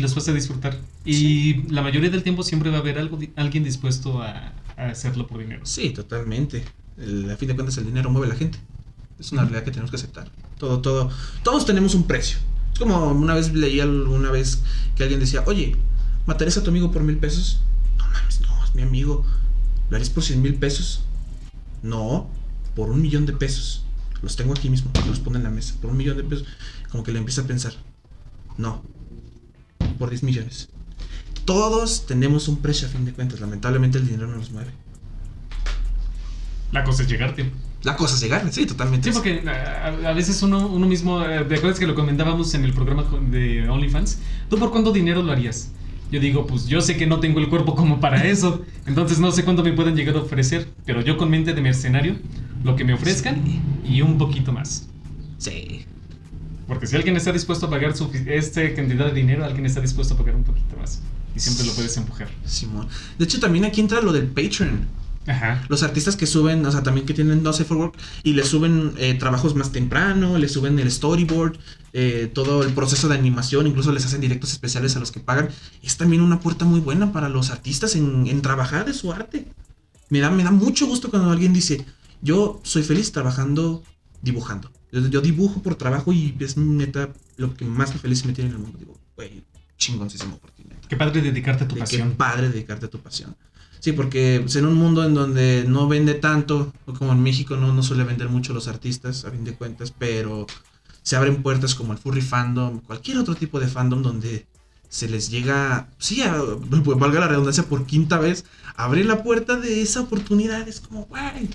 Y los vas a disfrutar. Y la mayoría del tiempo siempre va a haber algo, alguien dispuesto a, a hacerlo por dinero. Sí, totalmente. El- a fin de cuentas, el dinero mueve a la gente. Es una realidad que tenemos que aceptar. Todo, todo. Todos tenemos un precio. Es como una vez leí alguna vez que alguien decía, oye, ¿matarías a tu amigo por mil pesos? No mames, no, es mi amigo. ¿Lo harías por cien mil pesos? No, por un millón de pesos. Los tengo aquí mismo, los pone en la mesa. Por un millón de pesos. Como que le empieza a pensar. No, por 10 millones. Todos tenemos un precio a fin de cuentas. Lamentablemente el dinero no nos mueve. La cosa es llegarte. La cosa es llegar, sí, totalmente. Sí, porque a, a veces uno, uno mismo, eh, ¿te acuerdas que lo comentábamos en el programa de OnlyFans? ¿Tú por cuánto dinero lo harías? Yo digo, pues yo sé que no tengo el cuerpo como para *laughs* eso, entonces no sé cuánto me pueden llegar a ofrecer, pero yo con mente de mercenario, lo que me ofrezcan y un poquito más. Sí. Porque si alguien está dispuesto a pagar esta cantidad de dinero, alguien está dispuesto a pagar un poquito más. Y siempre lo puedes empujar. Simón. De hecho, también aquí entra lo del Patreon. Ajá. Los artistas que suben, o sea, también que tienen No Safe for Work y le suben eh, trabajos más temprano, le suben el storyboard, eh, todo el proceso de animación, incluso les hacen directos especiales a los que pagan. Es también una puerta muy buena para los artistas en, en trabajar de su arte. Me da, me da mucho gusto cuando alguien dice, yo soy feliz trabajando, dibujando. Yo, yo dibujo por trabajo y es neta lo que más feliz me tiene en el mundo. Digo, güey, chingoncísimo por ti, neta. Qué padre dedicarte a tu De Qué pasión. padre dedicarte a tu pasión. Sí, porque pues, en un mundo en donde no vende tanto, como en México no, no suele vender mucho los artistas, a fin de cuentas, pero se abren puertas como el furry fandom, cualquier otro tipo de fandom donde se les llega, sí, a- *laughs* valga la redundancia por quinta vez, abrir la puerta de esa oportunidad. Es como, guay,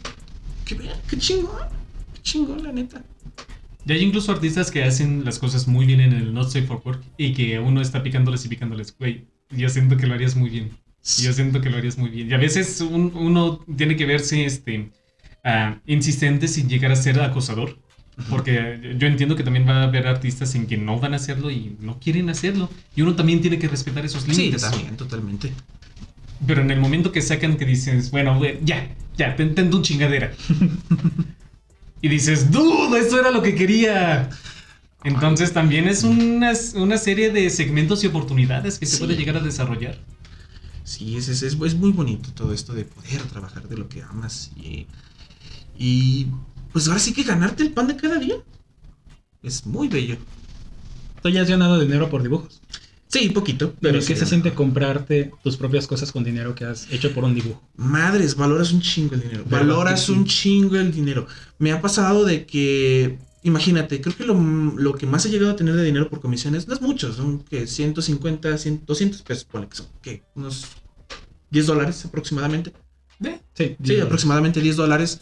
qué, qué chingón, qué chingón, la neta. Y hay incluso artistas que hacen las cosas muy bien en el Not Safe for Work y que uno está picándoles y picándoles. Güey, yo siento que lo harías muy bien. Yo siento que lo harías muy bien. Y a veces un- uno tiene que verse este, ah, insistente sin llegar a ser acosador. Porque yo entiendo que también va a haber artistas en que no van a hacerlo y no quieren hacerlo. Y uno también tiene que respetar esos Sí, límites. también, totalmente. Pero en el momento que sacan que dices, bueno, ya, ya, te entiendo un chingadera. *laughs* y dices, dude, eso era lo que quería. Entonces también es una, una serie de segmentos y oportunidades que se Sí. puede llegar a desarrollar. Sí, es, es, es, es muy bonito todo esto de poder trabajar de lo que amas y, y pues ahora sí que ganarte el pan de cada día. Es muy bello. Tú ya has ganado dinero por dibujos. Sí, poquito, Pero ¿qué sí, se siente comprarte tus propias cosas con dinero que has hecho por un dibujo? Madres, valoras un chingo el dinero. ¿Verdad Valoras sí? un chingo el dinero. Me ha pasado de que, imagínate, creo que lo, lo que más he llegado a tener de dinero por comisiones no es mucho, son que 150, 100, 200 pesos, ponle que son, que unos 10 dólares aproximadamente. ¿Ve? Sí, Sí, aproximadamente 10 dólares.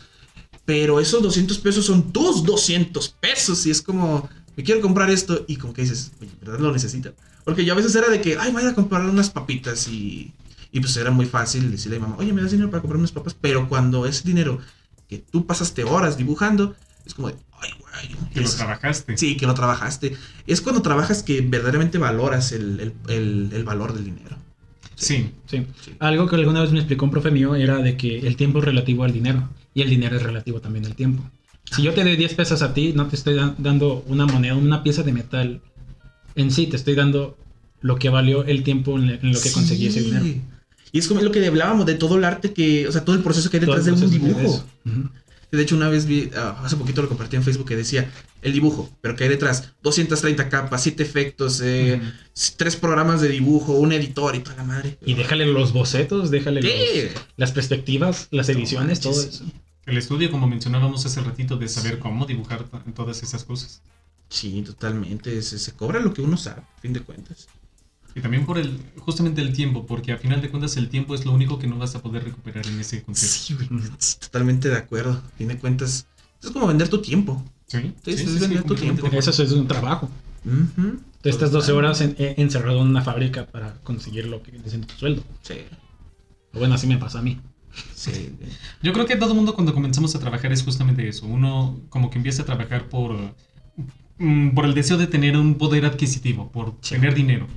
Pero esos 200 pesos son tus 200 pesos. Y es como, me quiero comprar esto. Y como que dices, oye, ¿verdad lo necesito? Porque yo a veces era de que, ay, voy a comprar unas papitas. Y, y pues era muy fácil decirle a mi mamá, oye, ¿me das dinero para comprar unas papas? Pero cuando es dinero que tú pasaste horas dibujando, es como de, ay, güey. Que lo trabajaste. Sí, que lo trabajaste. Es cuando trabajas que verdaderamente valoras el, el- el- el valor del dinero. Sí. Sí. Algo que alguna vez me explicó un profe mío era de que el tiempo es relativo al dinero y el dinero es relativo también al tiempo. Si yo te doy 10 pesos a ti, no te estoy da- dando una moneda, una pieza de metal en sí, te estoy dando lo que valió el tiempo en, lo que conseguí ese dinero. Y es como lo que hablábamos de todo el arte que, o sea, todo el proceso que hay detrás de un dibujo. De hecho, una vez vi, ah, hace poquito lo compartí en Facebook que decía el dibujo, pero que hay detrás 230 capas, 7 efectos, eh, tres programas de dibujo, un editor y toda la madre. Y déjale los bocetos, déjale los- las perspectivas, las ediciones, todo eso. El estudio, como mencionábamos hace ratito, de saber cómo dibujar to- todas esas cosas. Sí, totalmente. Se, se cobra lo que uno sabe, a fin de cuentas. Y también por el, justamente el tiempo, porque a final de cuentas el tiempo es lo único que no vas a poder recuperar en ese concepto. Sí, totalmente de acuerdo. A fin de cuentas, es como vender tu tiempo. Sí, Sí, sí, es vender tu tiempo. Eso es un trabajo. Ujú. Tú estás 12 Total. horas en- eh, encerrado en una fábrica para conseguir lo que viene siendo tu sueldo. Sí, O bueno, así me pasa a mí. sí. *laughs* Yo creo que todo el mundo cuando comenzamos a trabajar es justamente eso. Uno como que empieza a trabajar por, mm, por el deseo de tener un poder adquisitivo, por Sí. tener dinero.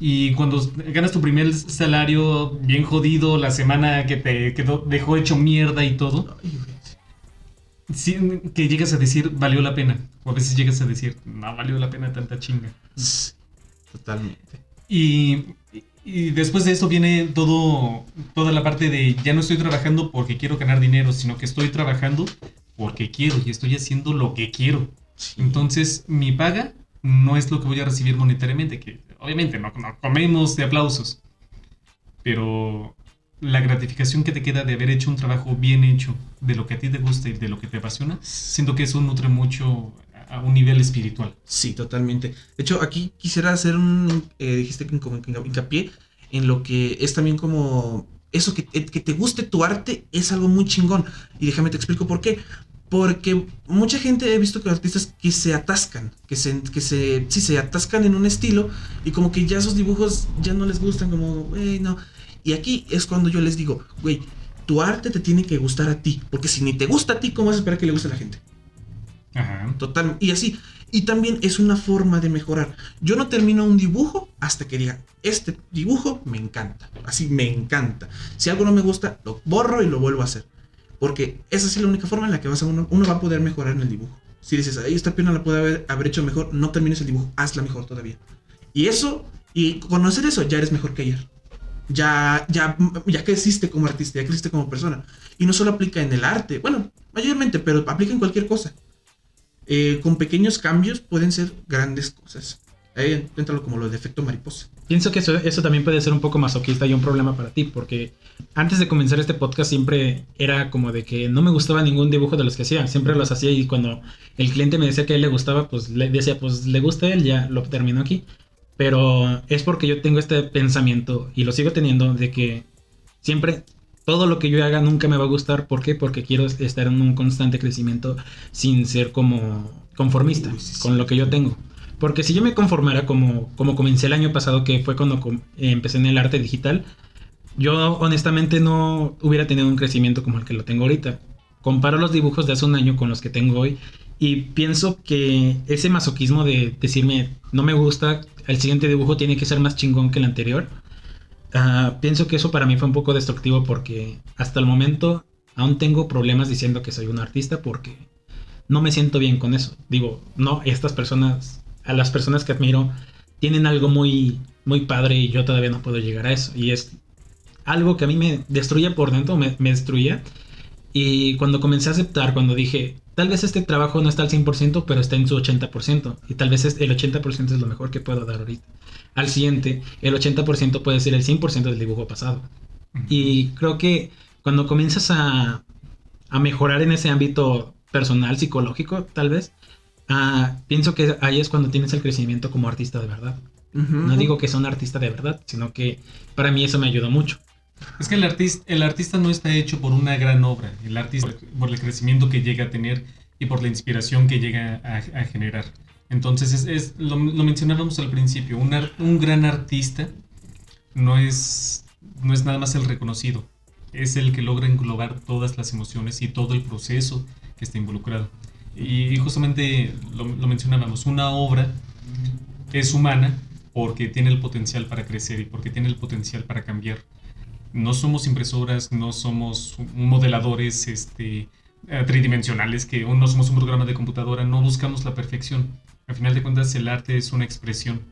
Y cuando ganas tu primer salario bien jodido, la semana que te dejó hecho mierda y todo, sí, que llegas a decir valió la pena. O a veces llegas a decir no valió la pena tanta chinga. Totalmente. Y, y después de eso viene todo, toda la parte de ya no estoy trabajando porque quiero ganar dinero, sino que estoy trabajando porque quiero y estoy haciendo lo que quiero. Entonces, mi paga no es lo que voy a recibir monetariamente, que obviamente no, no comemos de aplausos, pero la gratificación que te queda de haber hecho un trabajo bien hecho, de lo que a ti te gusta y de lo que te apasiona, siento que eso nutre mucho a un nivel espiritual. Sí, totalmente. De hecho, aquí quisiera hacer un, eh, dijiste que hincapié en lo que es también como eso que, eh, que te guste tu arte es algo muy chingón. Y déjame te explico por qué. Porque mucha gente he visto que artistas que se atascan, que se, que se, sí, se atascan en un estilo y como que ya esos dibujos ya no les gustan, como, güey, no. Y aquí es cuando yo les digo, güey, tu arte te tiene que gustar a ti, porque si ni te gusta a ti, ¿cómo vas a esperar que le guste a la gente? Ajá. Total, y así. Y también es una forma de mejorar. Yo no termino un dibujo hasta que diga, este dibujo me encanta. Así me encanta. Si algo no me gusta, lo borro y lo vuelvo a hacer. Porque esa es la única forma en la que vas a uno, va a poder mejorar en el dibujo. Si dices, ahí esta pierna la puede haber, hecho mejor, no termines el dibujo, hazla mejor todavía. Y eso, y conocer eso, ya eres mejor que ayer. Ya, ya, ya como artista, ya creciste como persona. Y no solo aplica en el arte, bueno, mayormente, pero aplica en cualquier cosa. Eh, con pequeños cambios pueden ser grandes cosas. Ahí entra como lo de efecto mariposa. Pienso que eso, eso también puede ser un poco masoquista y un problema para ti, porque antes de comenzar este podcast siempre era como de que no me gustaba ningún dibujo de los que hacía, siempre los hacía y cuando el cliente me decía que a él le gustaba, pues le decía, pues le gusta a él, ya lo termino aquí. Pero es porque yo tengo este pensamiento y lo sigo teniendo de que siempre todo lo que yo haga nunca me va a gustar. ¿Por qué? Porque quiero estar en un constante crecimiento sin ser como conformista Uy, sí, sí. con lo que yo tengo. Porque si yo me conformara como, como comencé el año pasado, que fue cuando empecé en el arte digital, yo honestamente no hubiera tenido un crecimiento como el que lo tengo ahorita. Comparo los dibujos de hace un año con los que tengo hoy y pienso que ese masoquismo de decirme no me gusta, el siguiente dibujo tiene que ser más chingón que el anterior, ah, pienso que eso para mí fue un poco destructivo porque hasta el momento aún tengo problemas diciendo que soy un artista porque no me siento bien con eso. Digo, no, estas personas, a las personas que admiro, tienen algo muy, muy padre y yo todavía no puedo llegar a eso. Y es algo que a mí me destruye por dentro, me, me destruía. Y cuando comencé a aceptar, cuando dije, tal vez este trabajo no está al 100%, pero está en su 80%. Y tal vez el 80% es lo mejor que puedo dar ahorita. Al siguiente, el 80% puede ser el 100% del dibujo pasado. Y creo que cuando comienzas a, a mejorar en ese ámbito personal, psicológico, tal vez, ah, pienso que ahí es cuando tienes el crecimiento como artista de verdad. No digo que sea un artista de verdad, sino que para mí eso me ayudó mucho. Es que el artista, el artista no está hecho por una gran obra, el artista por el crecimiento que llega a tener y por la inspiración que llega a, a generar. Entonces, es, es- lo, lo mencionábamos al principio, un, ar- un gran artista no es, no es nada más el reconocido, es el que logra englobar todas las emociones y todo el proceso que está involucrado. Y justamente lo, lo mencionábamos, una obra es humana porque tiene el potencial para crecer y porque tiene el potencial para cambiar. No somos impresoras, no somos modeladores este, eh, tridimensionales, que no somos un programa de computadora, no buscamos la perfección. Al final de cuentas, el arte es una expresión.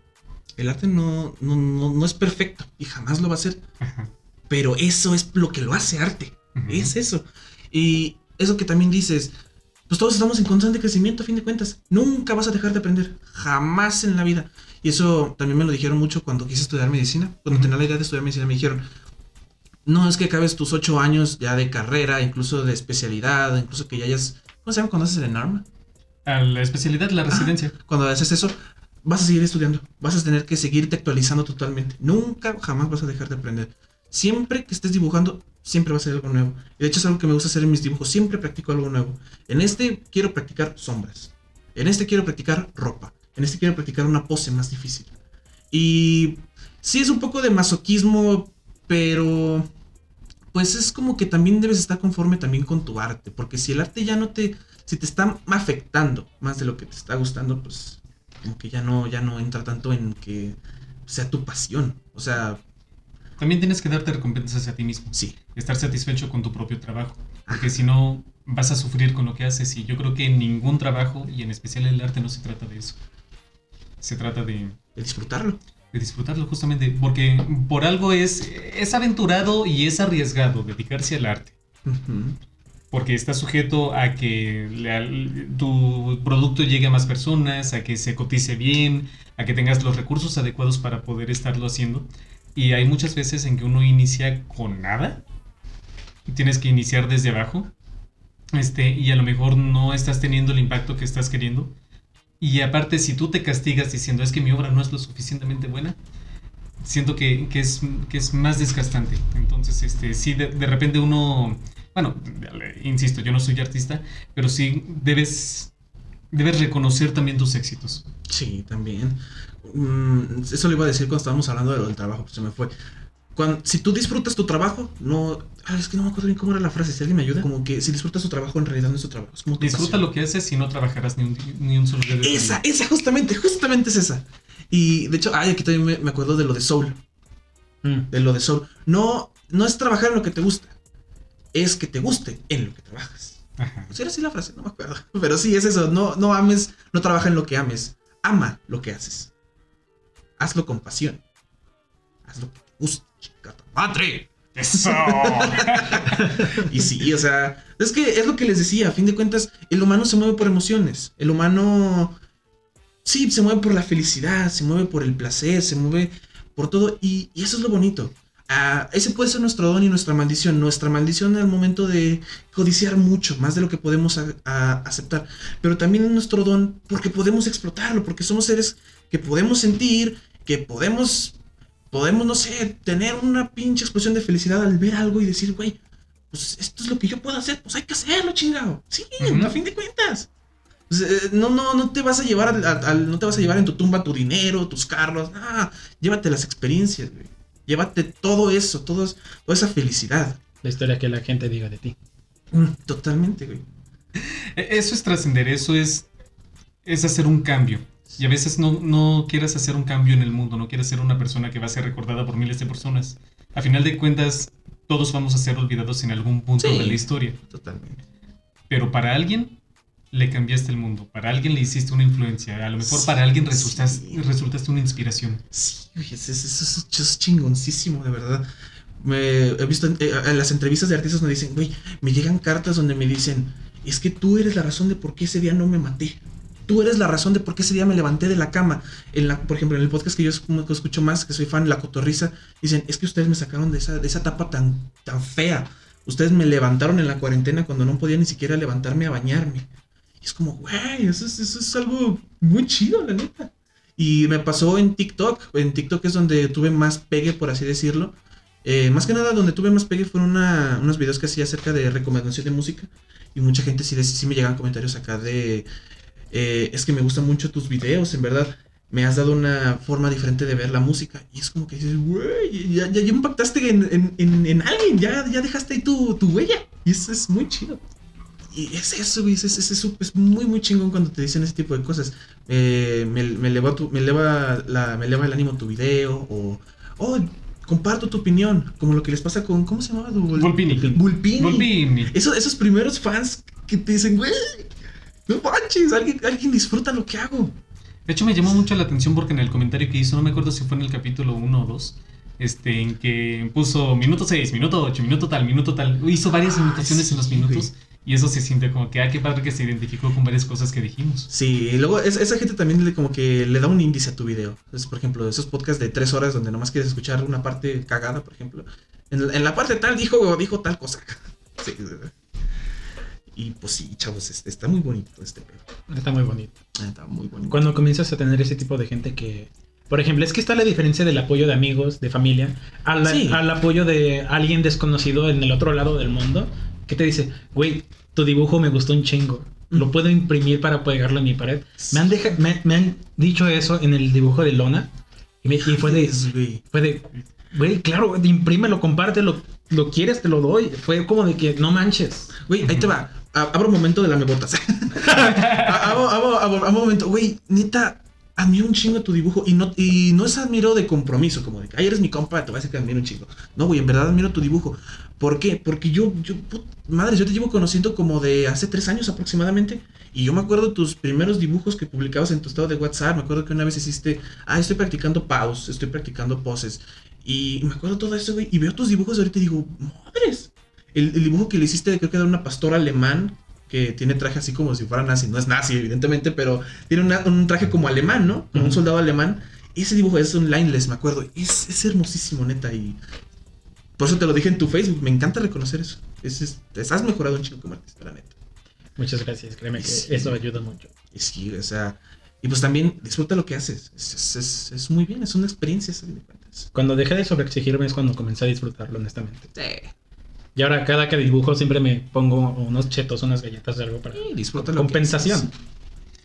El arte no, no, no, es perfecto y jamás lo va a ser. Pero eso es lo que lo hace arte. Es eso. Y eso que también dices, pues todos estamos en constante crecimiento a fin de cuentas. Nunca vas a dejar de aprender. Jamás en la vida. Y eso también me lo dijeron mucho cuando quise estudiar medicina. Cuando tenía la idea de estudiar medicina me dijeron, no es que acabes tus ocho años ya de carrera, incluso de especialidad, incluso que ya hayas... ¿Cómo se llama cuando haces el ENARM? A la especialidad, la residencia. cuando haces eso, vas a seguir estudiando. Vas a tener que seguirte actualizando totalmente. Nunca, jamás vas a dejar de aprender. Siempre que estés dibujando, siempre va a ser algo nuevo. Y de hecho es algo que me gusta hacer en mis dibujos. Siempre practico algo nuevo. En este quiero practicar sombras. En este quiero practicar ropa. En este quiero practicar una pose más difícil. Y sí es un poco de masoquismo, pero pues es como que también debes estar conforme también con tu arte. Porque si el arte ya no te... Si te está afectando más de lo que te está gustando, pues como que ya no, ya no entra tanto en que sea tu pasión. O sea, también tienes que darte recompensas a ti mismo. Sí. Estar satisfecho con tu propio trabajo. Porque si no, vas a sufrir con lo que haces. Y yo creo que ningún trabajo, y en especial el arte, no se trata de eso. Se trata de... De disfrutarlo. De disfrutarlo, justamente. Porque por algo es, es aventurado y es arriesgado dedicarse al arte. Porque está sujeto a que tu producto llegue a más personas, a que se cotice bien, a que tengas los recursos adecuados para poder estarlo haciendo. Y hay muchas veces en que uno inicia con nada. Tienes que iniciar desde abajo. Este, y a lo mejor no estás teniendo el impacto que estás queriendo. Y aparte, si tú te castigas diciendo es que mi obra no es lo suficientemente buena, siento que, es, que es más desgastante. Entonces, este, sí, de, de, repente uno, bueno, insisto, yo no soy artista, pero sí debes, debes reconocer también tus éxitos. Sí, también. Mm, eso lo iba a decir cuando estábamos hablando de lo del trabajo, pues se me fue. Cuando, si tú disfrutas tu trabajo, no. es que no me acuerdo bien cómo era la frase. Si alguien me ayuda, como que si disfrutas tu trabajo, en realidad no es tu trabajo. Es como Disfruta lo que haces y no trabajarás ni un, ni un solo día. Esa, esa, justamente, justamente es esa. Y de hecho, ay, aquí también me, acuerdo de lo de Soul. Mm. De lo de Soul. No, no es trabajar en lo que te gusta, es que te guste en lo que trabajas. Ajá. era así la frase, no me acuerdo. *laughs* Pero sí, es eso. No, no ames, no trabaja en lo que ames. Ama lo que haces hazlo con pasión. Haz lo que te guste, chica madre. Eso. *laughs* y sí, o sea, es que es lo que les decía, a fin de cuentas, el humano se mueve por emociones. El humano, sí, se mueve por la felicidad, se mueve por el placer, se mueve por todo. Y, eso es lo bonito. Ah, ese puede ser nuestro don y nuestra maldición. Nuestra maldición el momento de codiciar mucho, más de lo que podemos aceptar. Pero también es nuestro don porque podemos explotarlo, porque somos seres que podemos sentir, que podemos, podemos, no sé, tener una pinche explosión de felicidad al ver algo y decir, güey, pues esto es lo que yo puedo hacer, pues hay que hacerlo, chingado. Sí, a fin de cuentas. Pues, eh, no, no, no te vas a llevar al, no te vas a llevar en tu tumba tu dinero, tus carros, ah, llévate las experiencias, güey. Llévate todo eso, todo, toda esa felicidad. La historia que la gente diga de ti. Mm, totalmente, güey. E, eso es trascender, eso es, es hacer un cambio. Y a veces no, no quieres hacer un cambio en el mundo, no quieres ser una persona que va a ser recordada por miles de personas. A final de cuentas, todos vamos a ser olvidados en algún punto de la historia. Totalmente. Pero para alguien le cambiaste el mundo, para alguien le hiciste una influencia, a lo mejor para alguien resultaste, resultaste una inspiración. Sí, eso, es chingoncísimo, de verdad. Me, he visto en, eh, en, las entrevistas de artistas me dicen, güey, me llegan cartas donde me dicen, es que tú eres la razón de por qué ese día no me maté tú eres la razón de por qué ese día me levanté de la cama. En por ejemplo, en el podcast que yo escucho más, que soy fan, La Cotorriza, dicen, es que ustedes me sacaron de esa, de esa etapa tan, tan fea. Ustedes me levantaron en la cuarentena cuando no podía ni siquiera levantarme a bañarme. Y es como, güey, eso es, eso es algo muy chido, la neta. Y me pasó en TikTok. En TikTok es donde tuve más pegue, por así decirlo. Eh, más que nada, donde tuve más pegue fueron unos videos que hacía acerca de recomendación de música. Y mucha gente sí, sí me llegan comentarios acá de eh, es que me gustan mucho tus videos, en verdad. Me has dado una forma diferente de ver la música. Y es como que dices, güey, ya, ya, impactaste en, alguien, ya, ya dejaste ahí tu, tu huella. Y eso es muy chido. y es eso, güey. Es, es, es, es muy, muy chingón cuando te dicen ese tipo de cosas. Eh, me, me, eleva tu, me, eleva la, me eleva el ánimo tu video. O, oh, comparto tu opinión. Como lo que les pasa con. ¿Cómo se llamaba? Vulpini. Vulpini. Vulpini. Esos, esos primeros fans que te dicen, güey, no manches, alguien, alguien disfruta lo que hago. De hecho, me llamó mucho la atención porque en el comentario que hizo, no me acuerdo si fue en el capítulo 1 o 2, este, en que puso minuto 6, minuto 8, minuto tal, minuto tal. Hizo varias ah, en los minutos. Y eso se siente como que, ah, qué padre que se identificó con varias cosas que dijimos. Sí, y luego esa gente también le, como que le da un índice a tu video. Es, por ejemplo, esos podcasts de tres horas donde nomás quieres escuchar una parte cagada, por ejemplo. En, la parte tal dijo, dijo tal cosa. *laughs* sí, y pues sí, chavos, está muy bonito este pedo. Está muy bonito. Está muy bonito. Cuando comienzas a tener ese tipo de gente que por ejemplo, es que está la diferencia del apoyo de amigos, de familia, al, al apoyo de alguien desconocido en el otro lado del mundo, que te dice, güey, tu dibujo me gustó un chingo. Lo puedo imprimir para pegarlo en mi pared. Me han, me, han dicho eso en el dibujo de Lona. Y, me, fue de. Fue de. Güey, claro, imprímelo, compártelo. Lo quieres, te lo doy. Fue como de que no manches. Güey, ahí te va. Abro un momento de la mebotas. *laughs* abro, abro, un momento. Güey, neta, admiro un chingo tu dibujo y no, y no es admiro de compromiso, como de que, ay, eres mi compa, te voy a decir que admiro un chingo. No, güey, en verdad admiro tu dibujo. ¿Por qué? Porque yo, yo, madre, yo te llevo conociendo como de hace tres años aproximadamente. Y yo me acuerdo tus primeros dibujos que publicabas en tu estado de WhatsApp. Me acuerdo que una vez hiciste, ah, estoy practicando paus, estoy practicando poses. Y me acuerdo todo eso, güey. Y veo tus dibujos ahorita y digo, madres. El, el dibujo que le hiciste, creo que era una pastora alemán que tiene traje así como si fuera nazi. No es nazi, evidentemente, pero tiene un traje como alemán, ¿no? Como un soldado alemán. Ese dibujo es un lineless, me acuerdo. Es, es hermosísimo, neta. Y por eso te lo dije en tu Facebook. Me encanta reconocer eso. Es, has mejorado un chico como artista, la neta. Muchas gracias, créeme que eso ayuda mucho. Sí, o sea. Y pues también disfruta lo que haces. Es, es, muy bien, es una experiencia, Cuando dejé de sobreexigirme es cuando comencé a disfrutarlo, honestamente. Sí. Y ahora cada que dibujo siempre me pongo unos chetos, unas galletas de algo para compensación.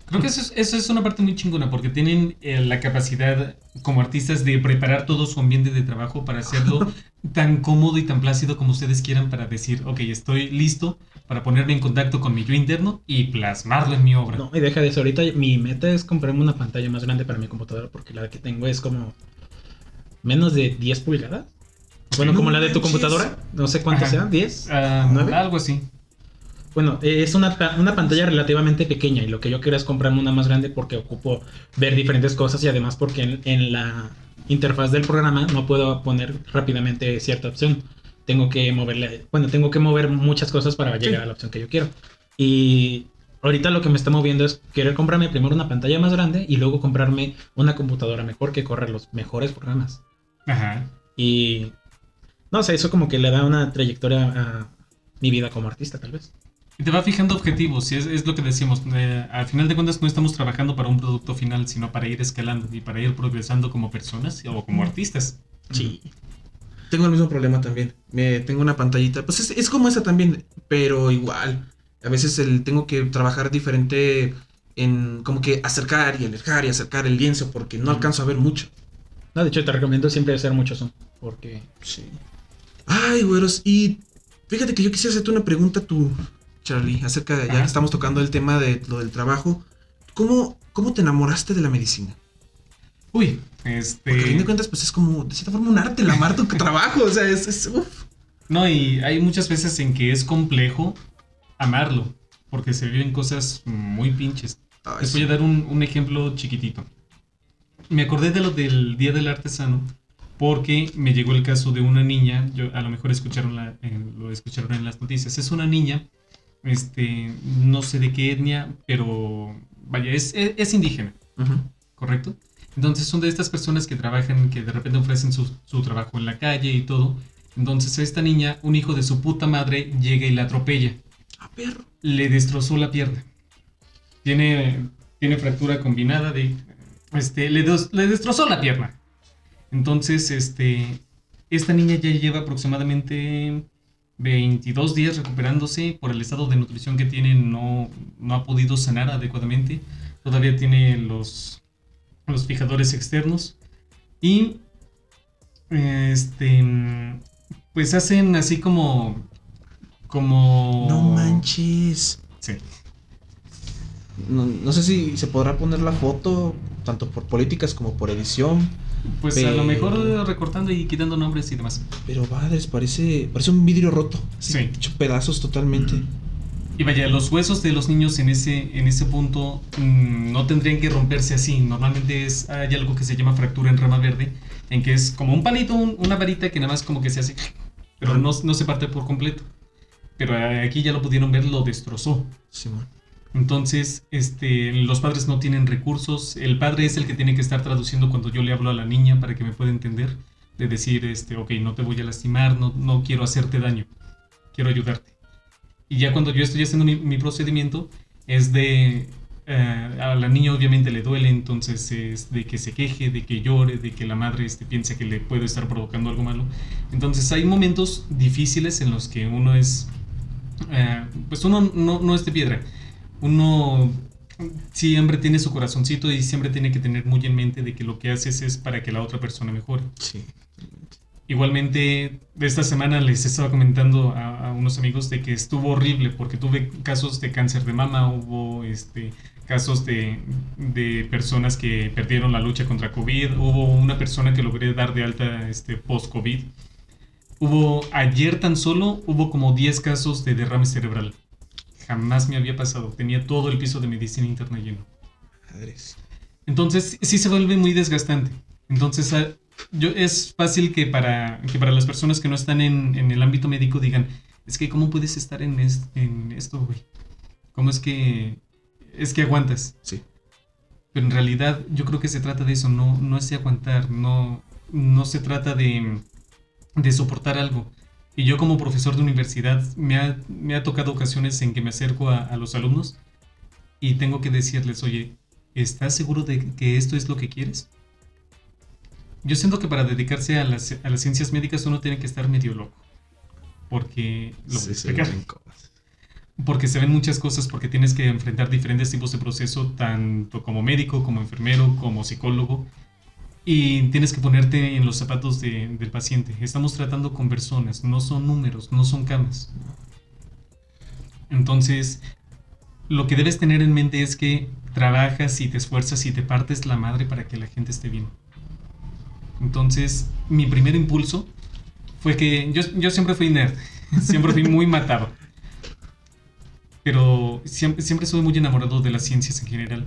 Creo que eso es, una parte muy chingona porque tienen eh, la capacidad como artistas de preparar todo su ambiente de trabajo para hacerlo *laughs* tan cómodo y tan plácido como ustedes quieran para decir, ok, estoy listo para ponerme en contacto con mi yo interno y plasmarlo en mi obra. No, y deja de eso, ahorita mi meta es comprarme una pantalla más grande para mi computadora porque la que tengo es como menos de 10 pulgadas. Bueno, como la de tu computadora, no sé cuánto sea, 10, uh, Algo así. Bueno, es una, una, pantalla relativamente pequeña y lo que yo quiero es comprarme una más grande porque ocupo ver diferentes cosas y además porque en, la interfaz del programa no puedo poner rápidamente cierta opción. Tengo que moverle, bueno, tengo que mover muchas cosas para llegar a la opción que yo quiero. Y ahorita lo que me está moviendo es querer comprarme primero una pantalla más grande y luego comprarme una computadora mejor que corre los mejores programas. Ajá. Y no sé, eso como que le da una trayectoria a mi vida como artista, tal vez. Y te va fijando objetivos, y es, lo que decimos. Eh, al final de cuentas no estamos trabajando para un producto final, sino para ir escalando y para ir progresando como personas o como artistas. Sí. Tengo el mismo problema también. Me, tengo una pantallita, pues es, como esa también, pero igual. A veces el, tengo que trabajar diferente en como que acercar y alejar y acercar el lienzo porque no alcanzo a ver mucho. No, de hecho te recomiendo siempre hacer mucho zoom, porque... Sí. Ay, güeros, y fíjate que yo quisiera hacerte una pregunta tú, Charlie, acerca de, ya que estamos tocando el tema de lo del trabajo. ¿Cómo, cómo te enamoraste de la medicina? Uy, este... Porque a fin de cuentas, pues es como, de cierta forma, un arte el amar tu *laughs* trabajo, o sea, es... No, y hay muchas veces en que es complejo amarlo, porque se viven cosas muy pinches. Les voy a dar un, un ejemplo chiquitito. Me acordé de lo del Día del Artesano porque me llegó el caso de una niña, yo, a lo mejor escucharon la, lo escucharon en las noticias, es una niña, este, no sé de qué etnia, pero vaya, es, es, indígena, ¿correcto? Entonces son de estas personas que trabajan, que de repente ofrecen su, su, trabajo en la calle y todo. Entonces esta niña, un hijo de su puta madre llega y la atropella. A perro. Le destrozó la pierna. Tiene, tiene fractura combinada de... Este, le, le destrozó la pierna. Entonces, este, esta niña ya lleva aproximadamente 22 días recuperándose por el estado de nutrición que tiene, no, no ha podido sanar adecuadamente, todavía tiene los, los fijadores externos y este, pues hacen así como Como... No manches. Sí. No, no sé si se podrá poner la foto, tanto por políticas como por edición. Pues a lo Pero- mejor recortando y quitando nombres y demás. Pero padres, parece, parece un vidrio roto. Sí. Hecho pedazos totalmente. Y vaya, los huesos de los niños en ese, en ese punto mm, no tendrían que romperse así. Normalmente es, hay algo que se llama fractura en rama verde, en que es como un palito, un- una varita que nada más como que se hace, pero no, no se parte por completo. Pero eh, aquí ya lo pudieron ver, lo destrozó. Simón. Entonces, este, los padres no tienen recursos. El padre es el que tiene que estar traduciendo cuando yo le hablo a la niña para que me pueda entender. De decir, este, ok, no te voy a lastimar, no, quiero hacerte daño, quiero ayudarte. Y ya cuando yo estoy haciendo mi, mi procedimiento, es de... eh, a la niña obviamente le duele, entonces es de que se queje, de que llore, de que la madre este, piense que le puede estar provocando algo malo. Entonces hay momentos difíciles en los que uno es... eh, pues uno no, no es de piedra uno siempre tiene su corazoncito y siempre tiene que tener muy en mente de que lo que haces es para que la otra persona mejore. Sí. Igualmente, esta semana les estaba comentando a, a unos amigos de que estuvo horrible porque tuve casos de cáncer de mama, hubo este, casos de, de personas que perdieron la lucha contra COVID, hubo una persona que logré dar de alta este, post-COVID. Hubo, ayer tan solo, hubo como 10 casos de derrame cerebral. Jamás me había pasado. Tenía todo el piso de medicina interna lleno. Padres. Entonces sí se vuelve muy desgastante. Entonces ah, yo, es fácil que para, que para las personas que no están en, en el ámbito médico digan, es que ¿cómo puedes estar en, es- en esto, güey? ¿Cómo es que, es que aguantas? Sí. Pero en realidad yo creo que se trata de eso, no, no es de aguantar, no, no se trata de, de soportar algo. Y yo como profesor de universidad me ha, me ha tocado ocasiones en que me acerco a, a los alumnos y tengo que decirles, oye, ¿estás seguro de que esto es lo que quieres? Yo siento que para dedicarse a las, a las ciencias médicas uno tiene que estar medio loco. Porque lo Sí, se. Porque se ven muchas cosas, porque tienes que enfrentar diferentes tipos de proceso, tanto como médico, como enfermero, como psicólogo. Y tienes que ponerte en los zapatos de- del paciente. Estamos tratando con personas, no son números, no son camas. Entonces, lo que debes tener en mente es que trabajas y te esfuerzas y te partes la madre para que la gente esté bien. Entonces, mi primer impulso fue que yo, yo siempre fui nerd, *laughs* siempre fui muy matado pero siempre, siempre soy muy enamorado de las ciencias en general.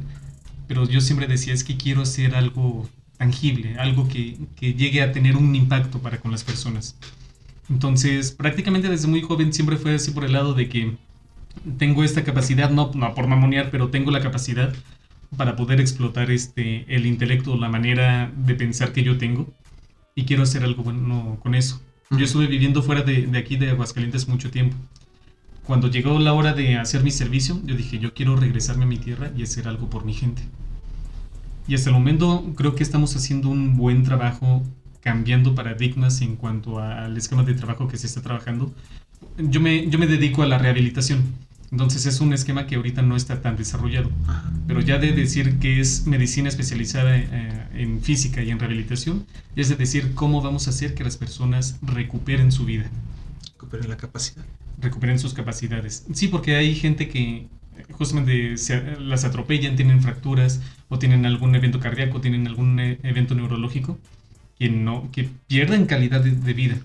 Pero yo siempre decía, es que quiero hacer algo tangible, algo que, que llegue a tener un impacto para con las personas. Entonces, prácticamente desde muy joven siempre fue así por el lado de que tengo esta capacidad, no, no por mamonear, pero tengo la capacidad para poder explotar este, el intelecto, la manera de pensar que yo tengo. Y quiero hacer algo bueno con eso. Yo estuve viviendo fuera de, de aquí, de Aguascalientes, mucho tiempo cuando llegó la hora de hacer mi servicio, yo dije, yo quiero regresarme a mi tierra y hacer algo por mi gente. Y hasta el momento creo que estamos haciendo un buen trabajo cambiando paradigmas en cuanto al esquema de trabajo que se está trabajando. Yo me, yo me dedico a la rehabilitación, entonces es un esquema que ahorita no está tan desarrollado. Pero ya de decir que es medicina especializada eh, en física y en rehabilitación, es de decir cómo vamos a hacer que las personas recuperen su vida Recuperen la capacidad. recuperen sus capacidades. Sí, porque hay gente que eh, justamente se- las atropellan, tienen fracturas o tienen algún evento cardíaco, tienen algún eh, evento neurológico que no que pierden calidad de, vida.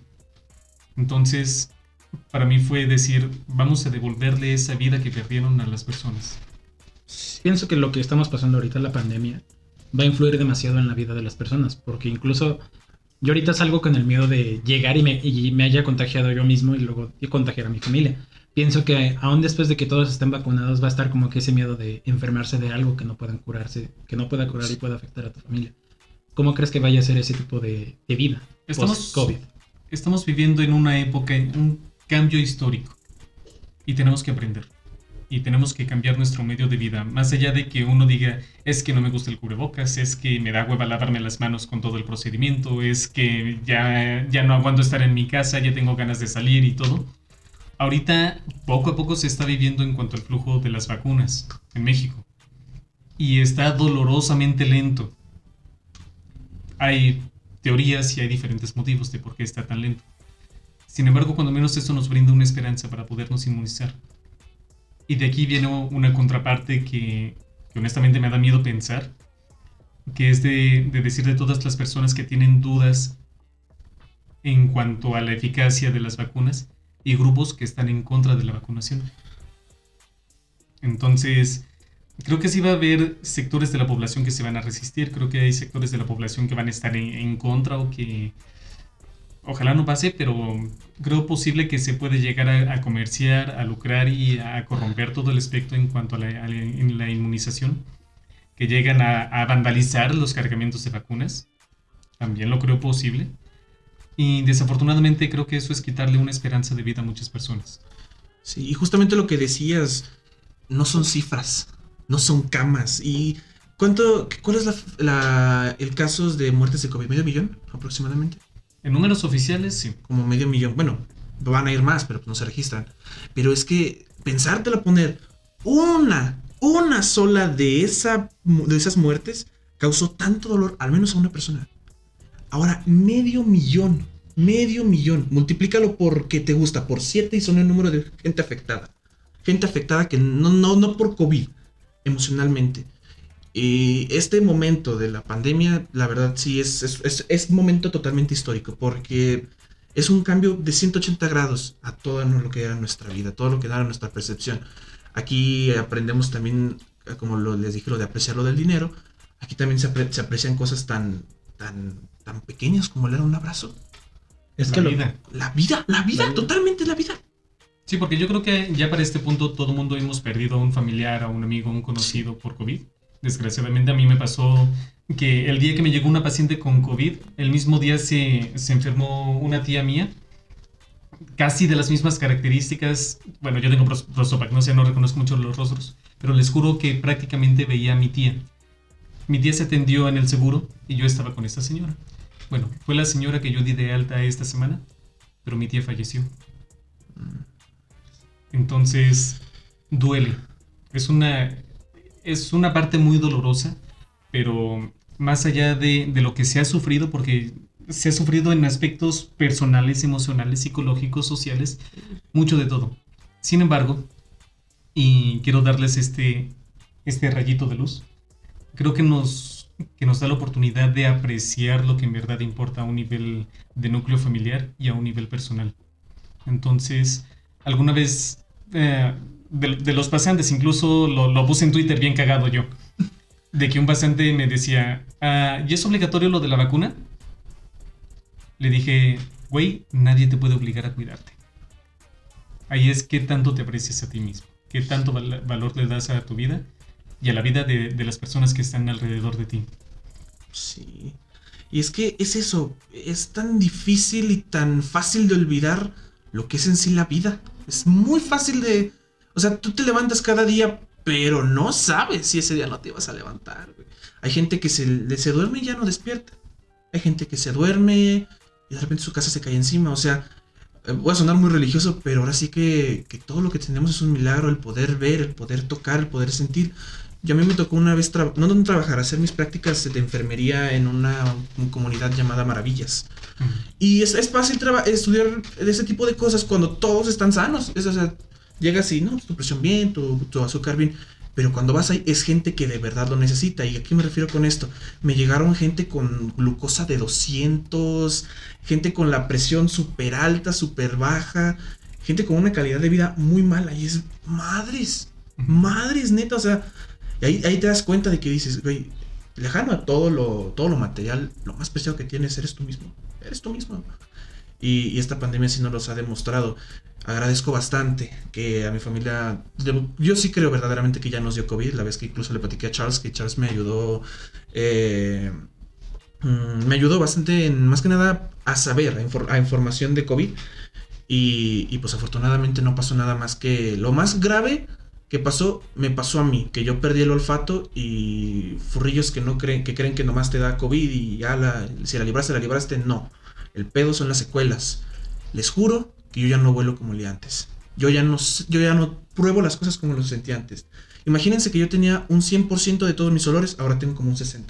Entonces, para mí fue decir, vamos a devolverle esa vida que perdieron a las personas. Pienso que lo que estamos pasando ahorita, la pandemia, va a influir demasiado en la vida de las personas, porque incluso yo ahorita salgo con el miedo de llegar y me, me haya contagiado yo mismo y luego y contagiar a mi familia. Pienso que aún después de que todos estén vacunados va a estar como que ese miedo de enfermarse de algo que no puedan curarse, que no pueda curar y pueda afectar a tu familia. ¿Cómo crees que vaya a ser ese tipo de, de vida Estamos, post-COVID? estamos viviendo en una época, un cambio histórico. Y tenemos que aprender. Y tenemos que cambiar nuestro medio de vida. Más allá de que uno diga, es que no me gusta el cubrebocas, es que me da hueva lavarme las manos con todo el procedimiento, es que ya, ya no aguanto estar en mi casa, ya tengo ganas de salir y todo. Ahorita, poco a poco se está viviendo en cuanto al flujo de las vacunas en México. Y está dolorosamente lento. Hay teorías y hay diferentes motivos de por qué está tan lento. Sin embargo, cuando menos esto nos brinda una esperanza para podernos inmunizar. Y de aquí viene una contraparte que, honestamente me da miedo pensar, que es de, de decir de todas las personas que tienen dudas en cuanto a la eficacia de las vacunas y grupos que están en contra de la vacunación. Entonces, creo que sí va a haber sectores de la población que se van a resistir, creo que hay sectores de la población que van a estar en, contra o que ojalá no pase, pero creo posible que se puede llegar a, comerciar, a lucrar y a corromper todo el espectro en cuanto a la, inmunización, que llegan a, vandalizar los cargamentos de vacunas. También lo creo posible. Y desafortunadamente creo que eso es quitarle una esperanza de vida a muchas personas. Sí, y justamente lo que decías, no son cifras, no son camas. ¿Y cuánto, cuál es la, el caso de muertes de COVID? ¿Medio millón aproximadamente? En números oficiales, sí. Como medio millón. Bueno, van a ir más, pero no se registran. Pero es que pensártela poner una, una sola de, esa, de esas muertes causó tanto dolor, al menos a una persona. Ahora, medio millón, medio millón, multiplícalo por que te gusta, por 7 y son el número de gente afectada gente afectada que no, no, no por COVID, emocionalmente. Y este momento de la pandemia, la verdad sí es, es, es, momento totalmente histórico, porque es un cambio de 180 grados a todo lo que era nuestra vida, todo lo que era nuestra percepción. Aquí aprendemos también, como lo, les dije, lo de apreciar lo del dinero. Aquí también se, se aprecian cosas tan, tan, tan pequeñas como le era un abrazo. Es la que vida. la vida, la vida, totalmente la vida. Sí, porque yo creo que ya para este punto todo el mundo hemos perdido a un familiar, a un amigo, a un conocido por COVID. Desgraciadamente a mí me pasó que el día que me llegó una paciente con COVID, el mismo día se, se enfermó una tía mía, casi de las mismas características. Bueno, yo tengo prosopagnosia, no reconozco mucho los rostros, pero les juro que prácticamente veía a mi tía. Mi tía se atendió en el seguro y yo estaba con esta señora. Bueno, fue la señora que yo di de alta esta semana, pero mi tía falleció. Entonces, duele. Es una, es una parte muy dolorosa, pero más allá de, lo que se ha sufrido, porque se ha sufrido en aspectos personales, emocionales, psicológicos, sociales, mucho de todo. Sin embargo, y quiero darles este, este rayito de luz, creo que nos, que nos da la oportunidad de apreciar lo que en verdad importa a un nivel de núcleo familiar y a un nivel personal. Entonces, alguna vez eh, de, los pacientes, incluso lo, puse en Twitter bien cagado yo, de que un paciente me decía, ah, ¿y es obligatorio lo de la vacuna? Le dije, güey, nadie te puede obligar a cuidarte. Ahí es qué tanto te aprecias a ti mismo, qué tanto valor le das a tu vida y a la vida de, de las personas que están alrededor de ti. Sí. Y es que es eso, es tan difícil y tan fácil de olvidar lo que es en sí la vida. Es muy fácil de... O sea, tú te levantas cada día, pero no sabes si ese día no te vas a levantar. Hay gente que se, se duerme y ya no despierta. Hay gente que se duerme y de repente su casa se cae encima. O sea, eh, voy a sonar muy religioso, pero ahora sí que, que todo lo que tenemos es un milagro, el poder ver, el poder tocar, el poder sentir. Y a mí me tocó una vez, no donde trabajar, hacer mis prácticas de enfermería en una, comunidad llamada Maravillas. Y es, es fácil estudiar ese tipo de cosas cuando todos están sanos. Es, o sea, llegas y, no, tu presión bien, tu, tu azúcar bien. Pero cuando vas ahí es gente que de verdad lo necesita. ¿Y a qué me refiero con esto? Me llegaron gente con glucosa de 200, gente con la presión súper alta, súper baja, gente con una calidad de vida muy mala. Y es madres, madres neta. O sea, y ahí, ahí te das cuenta de que dices, güey, lejano a todo lo, todo lo material, lo más preciado que tienes eres tú mismo. Eres tú mismo. Y, esta pandemia sí nos los ha demostrado. Agradezco bastante que a mi familia, yo sí creo verdaderamente que ya nos dio COVID, la vez que incluso le platiqué a Charles, que Charles me ayudó, eh, mm, me ayudó bastante en, más que nada a saber, a, información de COVID. Y, y pues afortunadamente no pasó nada más que lo más grave ¿Qué pasó? Me pasó a mí, que yo perdí el olfato y furrillos que no creen, que creen que nomás te da COVID y ya la, si la libraste, la libraste, no. El pedo son las secuelas. Les juro que yo ya no vuelo como el de antes. Yo ya no, yo ya no pruebo las cosas como lo sentí antes. Imagínense que yo tenía un 100% de todos mis olores, ahora tengo como un 60%.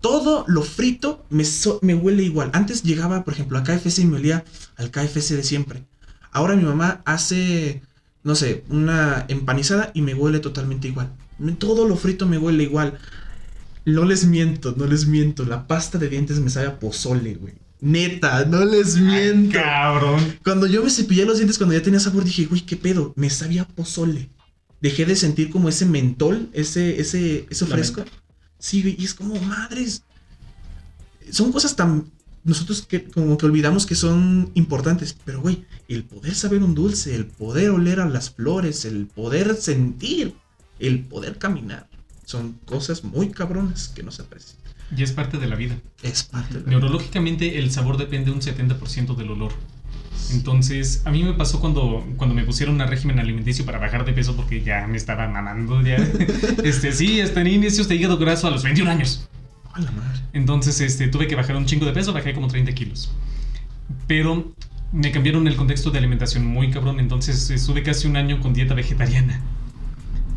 Todo lo frito me, so- me huele igual. Antes llegaba, por ejemplo, a KFC y me olía al KFC de siempre. Ahora mi mamá hace, no sé, una empanizada y me huele totalmente igual. Todo lo frito me huele igual. No les miento, no les miento. La pasta de dientes me sabe a pozole, güey. Neta, no les miento. Cabrón. Cuando yo me cepillé los dientes, cuando ya tenía sabor, dije, güey, ¿qué pedo? Me sabía a pozole. Dejé de sentir como ese mentol, ese, ese, eso La fresco. Sí, güey, y es como, madres. Son cosas tan. Nosotros que como que olvidamos que son importantes. Pero, güey, el poder saber un dulce, el poder oler a las flores, el poder sentir, el poder caminar. Son cosas muy cabronas que no se aprecian. Y es parte de la vida. Es parte de la- Neurológicamente el sabor depende un 70% del olor. Entonces, a mí me pasó cuando, cuando me pusieron a régimen alimenticio para bajar de peso porque ya me estaba mamando ya. *laughs* Este, sí, hasta en inicios de hígado graso a los 21 años. A la madre. Entonces, este, tuve que bajar un chingo de peso, bajé como 30 kilos. Pero me cambiaron el contexto de alimentación muy cabrón, entonces estuve casi un año con dieta vegetariana.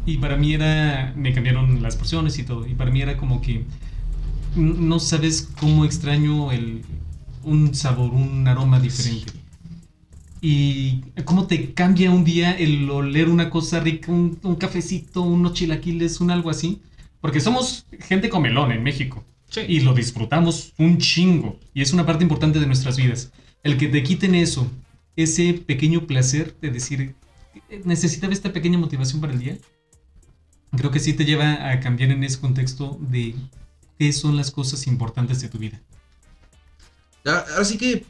Y para mí era, me cambiaron las porciones y todo, y para mí era como que no sabes cómo extraño el, un sabor, un aroma diferente. Y cómo te cambia un día el oler una cosa rica, un, un cafecito, unos chilaquiles, un algo así. Porque somos gente comelón en México. Y lo disfrutamos un chingo. Y es una parte importante de nuestras vidas. El que te quiten eso, ese pequeño placer de decir, "Eh, necesitaba esta pequeña motivación para el día, creo que sí te lleva a cambiar en ese contexto de qué son las cosas importantes de tu vida. Así que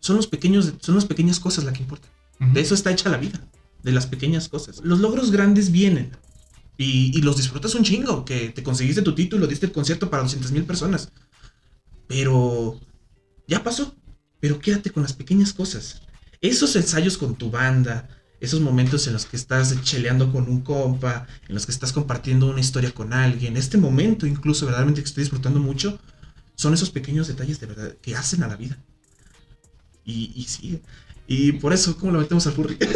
son los pequeños, son las pequeñas cosas las que importan. Ujú. De eso está hecha la vida, de las pequeñas cosas. Los logros grandes vienen y, los disfrutas un chingo, que te conseguiste tu título, diste el concierto para 200 mil personas. Pero ya pasó, pero quédate con las pequeñas cosas. Esos ensayos con tu banda, esos momentos en los que estás cheleando con un compa, en los que estás compartiendo una historia con alguien, este momento incluso verdaderamente que estoy disfrutando mucho, son esos pequeños detalles de verdad que hacen a la vida. Y, y sí, y por eso, ¿cómo lo metemos al furry? *laughs*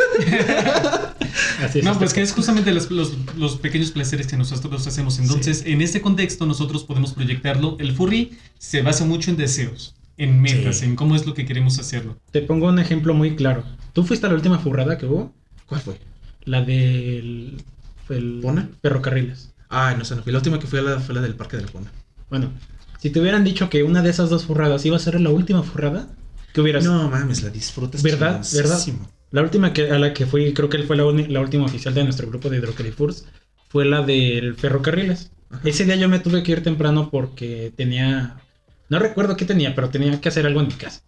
Así es. No, este pues que es justamente los, los- los pequeños placeres que nosotros hacemos. Entonces, en este contexto, nosotros podemos proyectarlo. El furry se basa mucho en deseos, en metas, Sí. en cómo es lo que queremos hacerlo. Te pongo un ejemplo muy claro. ¿Tú fuiste a la última furrada que hubo? ¿Cuál fue? La del... el ¿Pona? Ferrocarriles. Ah, no sé, no fui. La última que fui a la, fue la del Parque de la Pona. Bueno, si te hubieran dicho que una de esas dos furradas iba a ser la última furrada, ¿qué hubieras... No mames, la disfrutas. ¿Verdad? chingoncísimo. La última que, a la que fui, creo que fue la, uni- la última oficial de nuestro grupo de Hidrocalifurs, fue la del Ferrocarriles. Ajá. Ese día yo me tuve que ir temprano porque tenía... No recuerdo qué tenía, pero tenía que hacer algo en mi casa.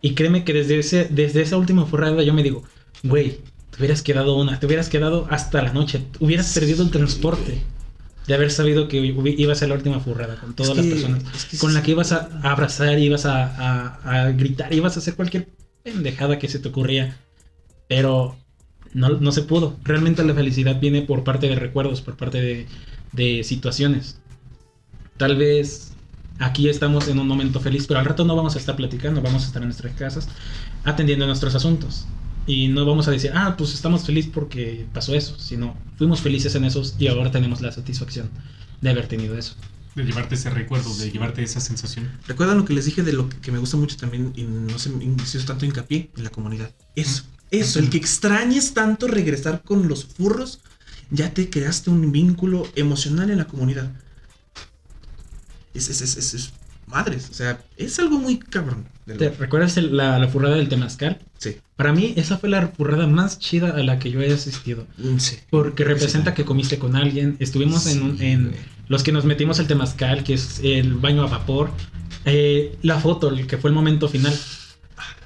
Y créeme que desde, ese, desde esa última furrada yo me digo, güey, te hubieras quedado una, te hubieras quedado hasta la noche, hubieras perdido el transporte de haber sabido que iba a ser la última furrada con todas Es las personas es que con la que ibas a, a abrazar, ibas a, a- a gritar, ibas a hacer cualquier pendejada que se te ocurría. Pero no, no se pudo. Realmente la felicidad viene por parte de recuerdos, por parte de, de situaciones. Tal vez aquí estamos en un momento feliz, pero al rato no vamos a estar platicando, vamos a estar en nuestras casas atendiendo nuestros asuntos. Y no vamos a decir, ah, pues estamos felices porque pasó eso, sino fuimos felices en esos y ahora tenemos la satisfacción de haber tenido eso. De llevarte ese recuerdo, de llevarte esa sensación. ¿Recuerdan lo que les dije de lo que, me gusta mucho también y no se me hizo tanto hincapié en la comunidad? Eso, eso, el que extrañes tanto regresar con los furros, ya te creaste un vínculo emocional en la comunidad. Es, es, es, es, es- madres, o sea, es algo muy cabrón. ¿Te recuerdas el- la, la furrada del Temazcal? Sí, Para mí, esa fue la furrada más chida a la que yo he asistido. mm, sí. Porque representa que comiste con alguien. Estuvimos en, un- en los que nos metimos al Temazcal, que es el baño a vapor. Eh, la foto, el que fue el momento final.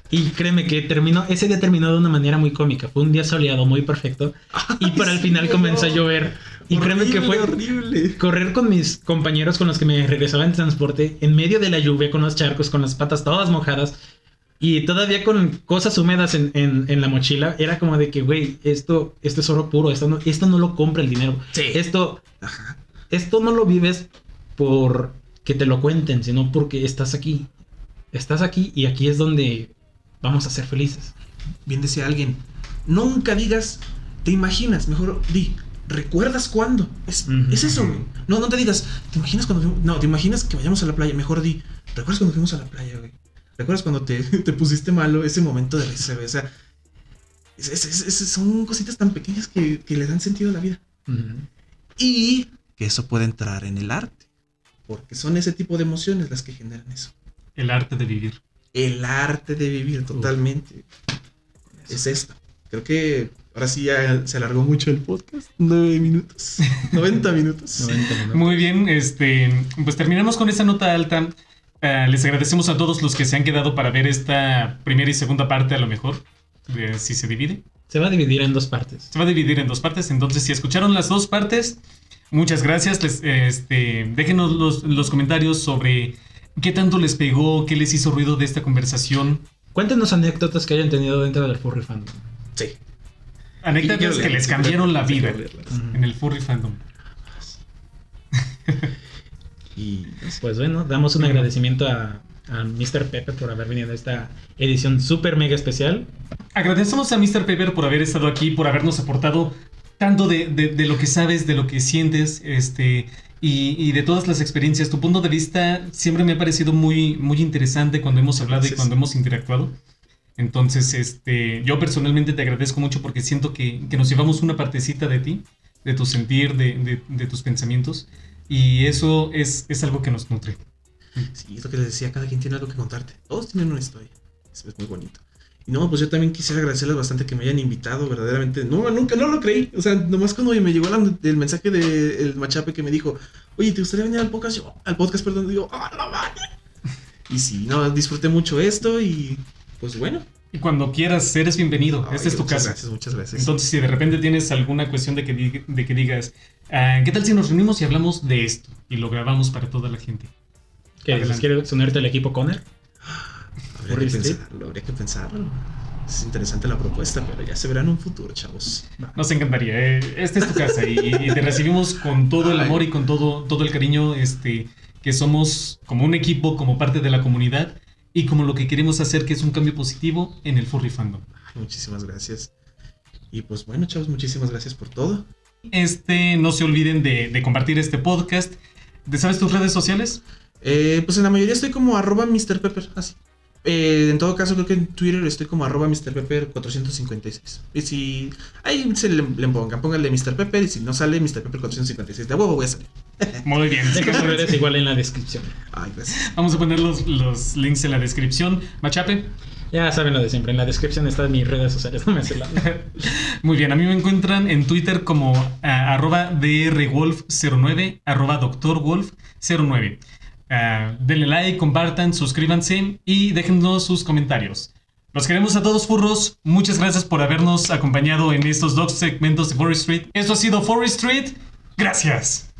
Y créeme que terminó, ese día terminó de una manera muy cómica. Fue un día soleado, muy perfecto. *laughs* Y para el final comenzó a llover. Y créeme que fue horrible. correr con mis compañeros con los que me regresaba en transporte, en medio de la lluvia, con los charcos, con las patas todas mojadas. Y todavía con cosas húmedas en, en- en la mochila, era como de que, güey, esto, esto es oro puro, esto no, esto no lo compra el dinero. Sí. Esto, esto no lo vives por que te lo cuenten, sino porque estás aquí. Estás aquí y aquí es donde vamos a ser felices. Bien decía alguien, nunca digas, te imaginas, mejor di, ¿recuerdas cuándo? Es, es eso, güey. No, no te digas, ¿te imaginas cuando fuimos? No, ¿te imaginas que vayamos a la playa? Mejor di, ¿recuerdas cuando fuimos a la playa, güey? ¿Recuerdas cuando te, *laughs* te pusiste malo ese momento de risa, güey? O sea, es- es- es- es- son cositas tan pequeñas que, que le dan sentido a la vida. Y que eso puede entrar en el arte. Porque son ese tipo de emociones las que generan eso. El arte de vivir. El arte de vivir totalmente. Es esto. Creo que ahora sí ya se alargó mucho el podcast. Nueve minutos. *laughs* 90 minutos. 90 minutos. Muy bien, este, pues terminamos con esta nota alta. Ah, les agradecemos a todos los que se han quedado para ver esta primera y segunda parte, a lo mejor, de si se divide. Se va a dividir en dos partes. Se va a dividir en dos partes, entonces si escucharon las dos partes, muchas gracias. Les, este, déjenos los, los comentarios sobre qué tanto les pegó, qué les hizo ruido de esta conversación. Cuéntenos anécdotas que hayan tenido dentro del furry fandom. Sí. Anécdotas que les cambiaron la vida en el furry fandom. *laughs* Y. Pues bueno, damos un agradecimiento a, a Mr. Pepe por haber venido a esta edición súper mega especial. Agradecemos a Mr. Pepper por haber estado aquí, por habernos aportado tanto de, de- de lo que sabes, de lo que sientes, este, y, y de todas las experiencias. Tu punto de vista siempre me ha parecido muy, muy interesante cuando hemos hablado y cuando hemos interactuado. Entonces, este, yo personalmente te agradezco mucho porque siento que, que nos llevamos una partecita de ti, de tu sentir, de, de- de tus pensamientos, y eso es, es algo que nos nutre. Sí, es lo que les decía, cada quien tiene algo que contarte. Todos tienen una historia. Eso es muy bonito. Y no, pues yo también quisiera agradecerles bastante que me hayan invitado, verdaderamente. No, nunca, no lo creí. O sea, nomás cuando me llegó la- el mensaje del machape que me dijo, oye, ¿te gustaría venir al podcast? Yo, al podcast, perdón, digo, ¡ah, no vale! Y sí, no, disfruté mucho esto y pues bueno. Y cuando quieras, eres bienvenido. Ay, Esta es tu muchas casa. Gracias, muchas gracias. Entonces, si de repente tienes alguna cuestión de que, dig- de que digas, ah, ¿qué tal si nos reunimos y hablamos de esto? Y lo grabamos para toda la gente. Adelante. dices, ¿quieres unirte al equipo Conner? habría que pensarlo, habría que pensarlo. Es interesante la propuesta, pero ya se verá en un futuro, chavos. Nos encantaría. eh, esta es tu casa y, y te recibimos con todo el Ay. amor y con todo, todo el cariño este, que somos como un equipo, como parte de la comunidad y como lo que queremos hacer, que es un cambio positivo en el furry fandom. Muchísimas gracias. Y pues bueno, chavos, muchísimas gracias por todo. Este, no se olviden de, de compartir este podcast. ¿De ¿Sabes tus redes sociales? Eh, pues en la mayoría estoy como arroba Mr. Pepper, así. Eh, en todo caso, creo que en Twitter estoy como arroba Mr. Pepper 456. Y si ahí se le, le pongan, pónganle Mr. Pepper y si no sale Mr. Pepper 456, de huevo voy a salir. *laughs* Muy bien. Tus redes igual en la descripción. Ay, gracias. Vamos a poner los, los links en la descripción. Machape. Ya saben lo de siempre. En la descripción están mis redes sociales. *laughs* No me sé la. *laughs* Muy bien, a mí me encuentran en Twitter como ah, arroba drwolf09, arroba doctorwolf09. Ah, denle like, compartan, suscríbanse y déjennos sus comentarios. Los queremos a todos furros. Muchas gracias por habernos acompañado en estos dos segmentos de Forest Street. Esto ha sido Forest Street. Gracias.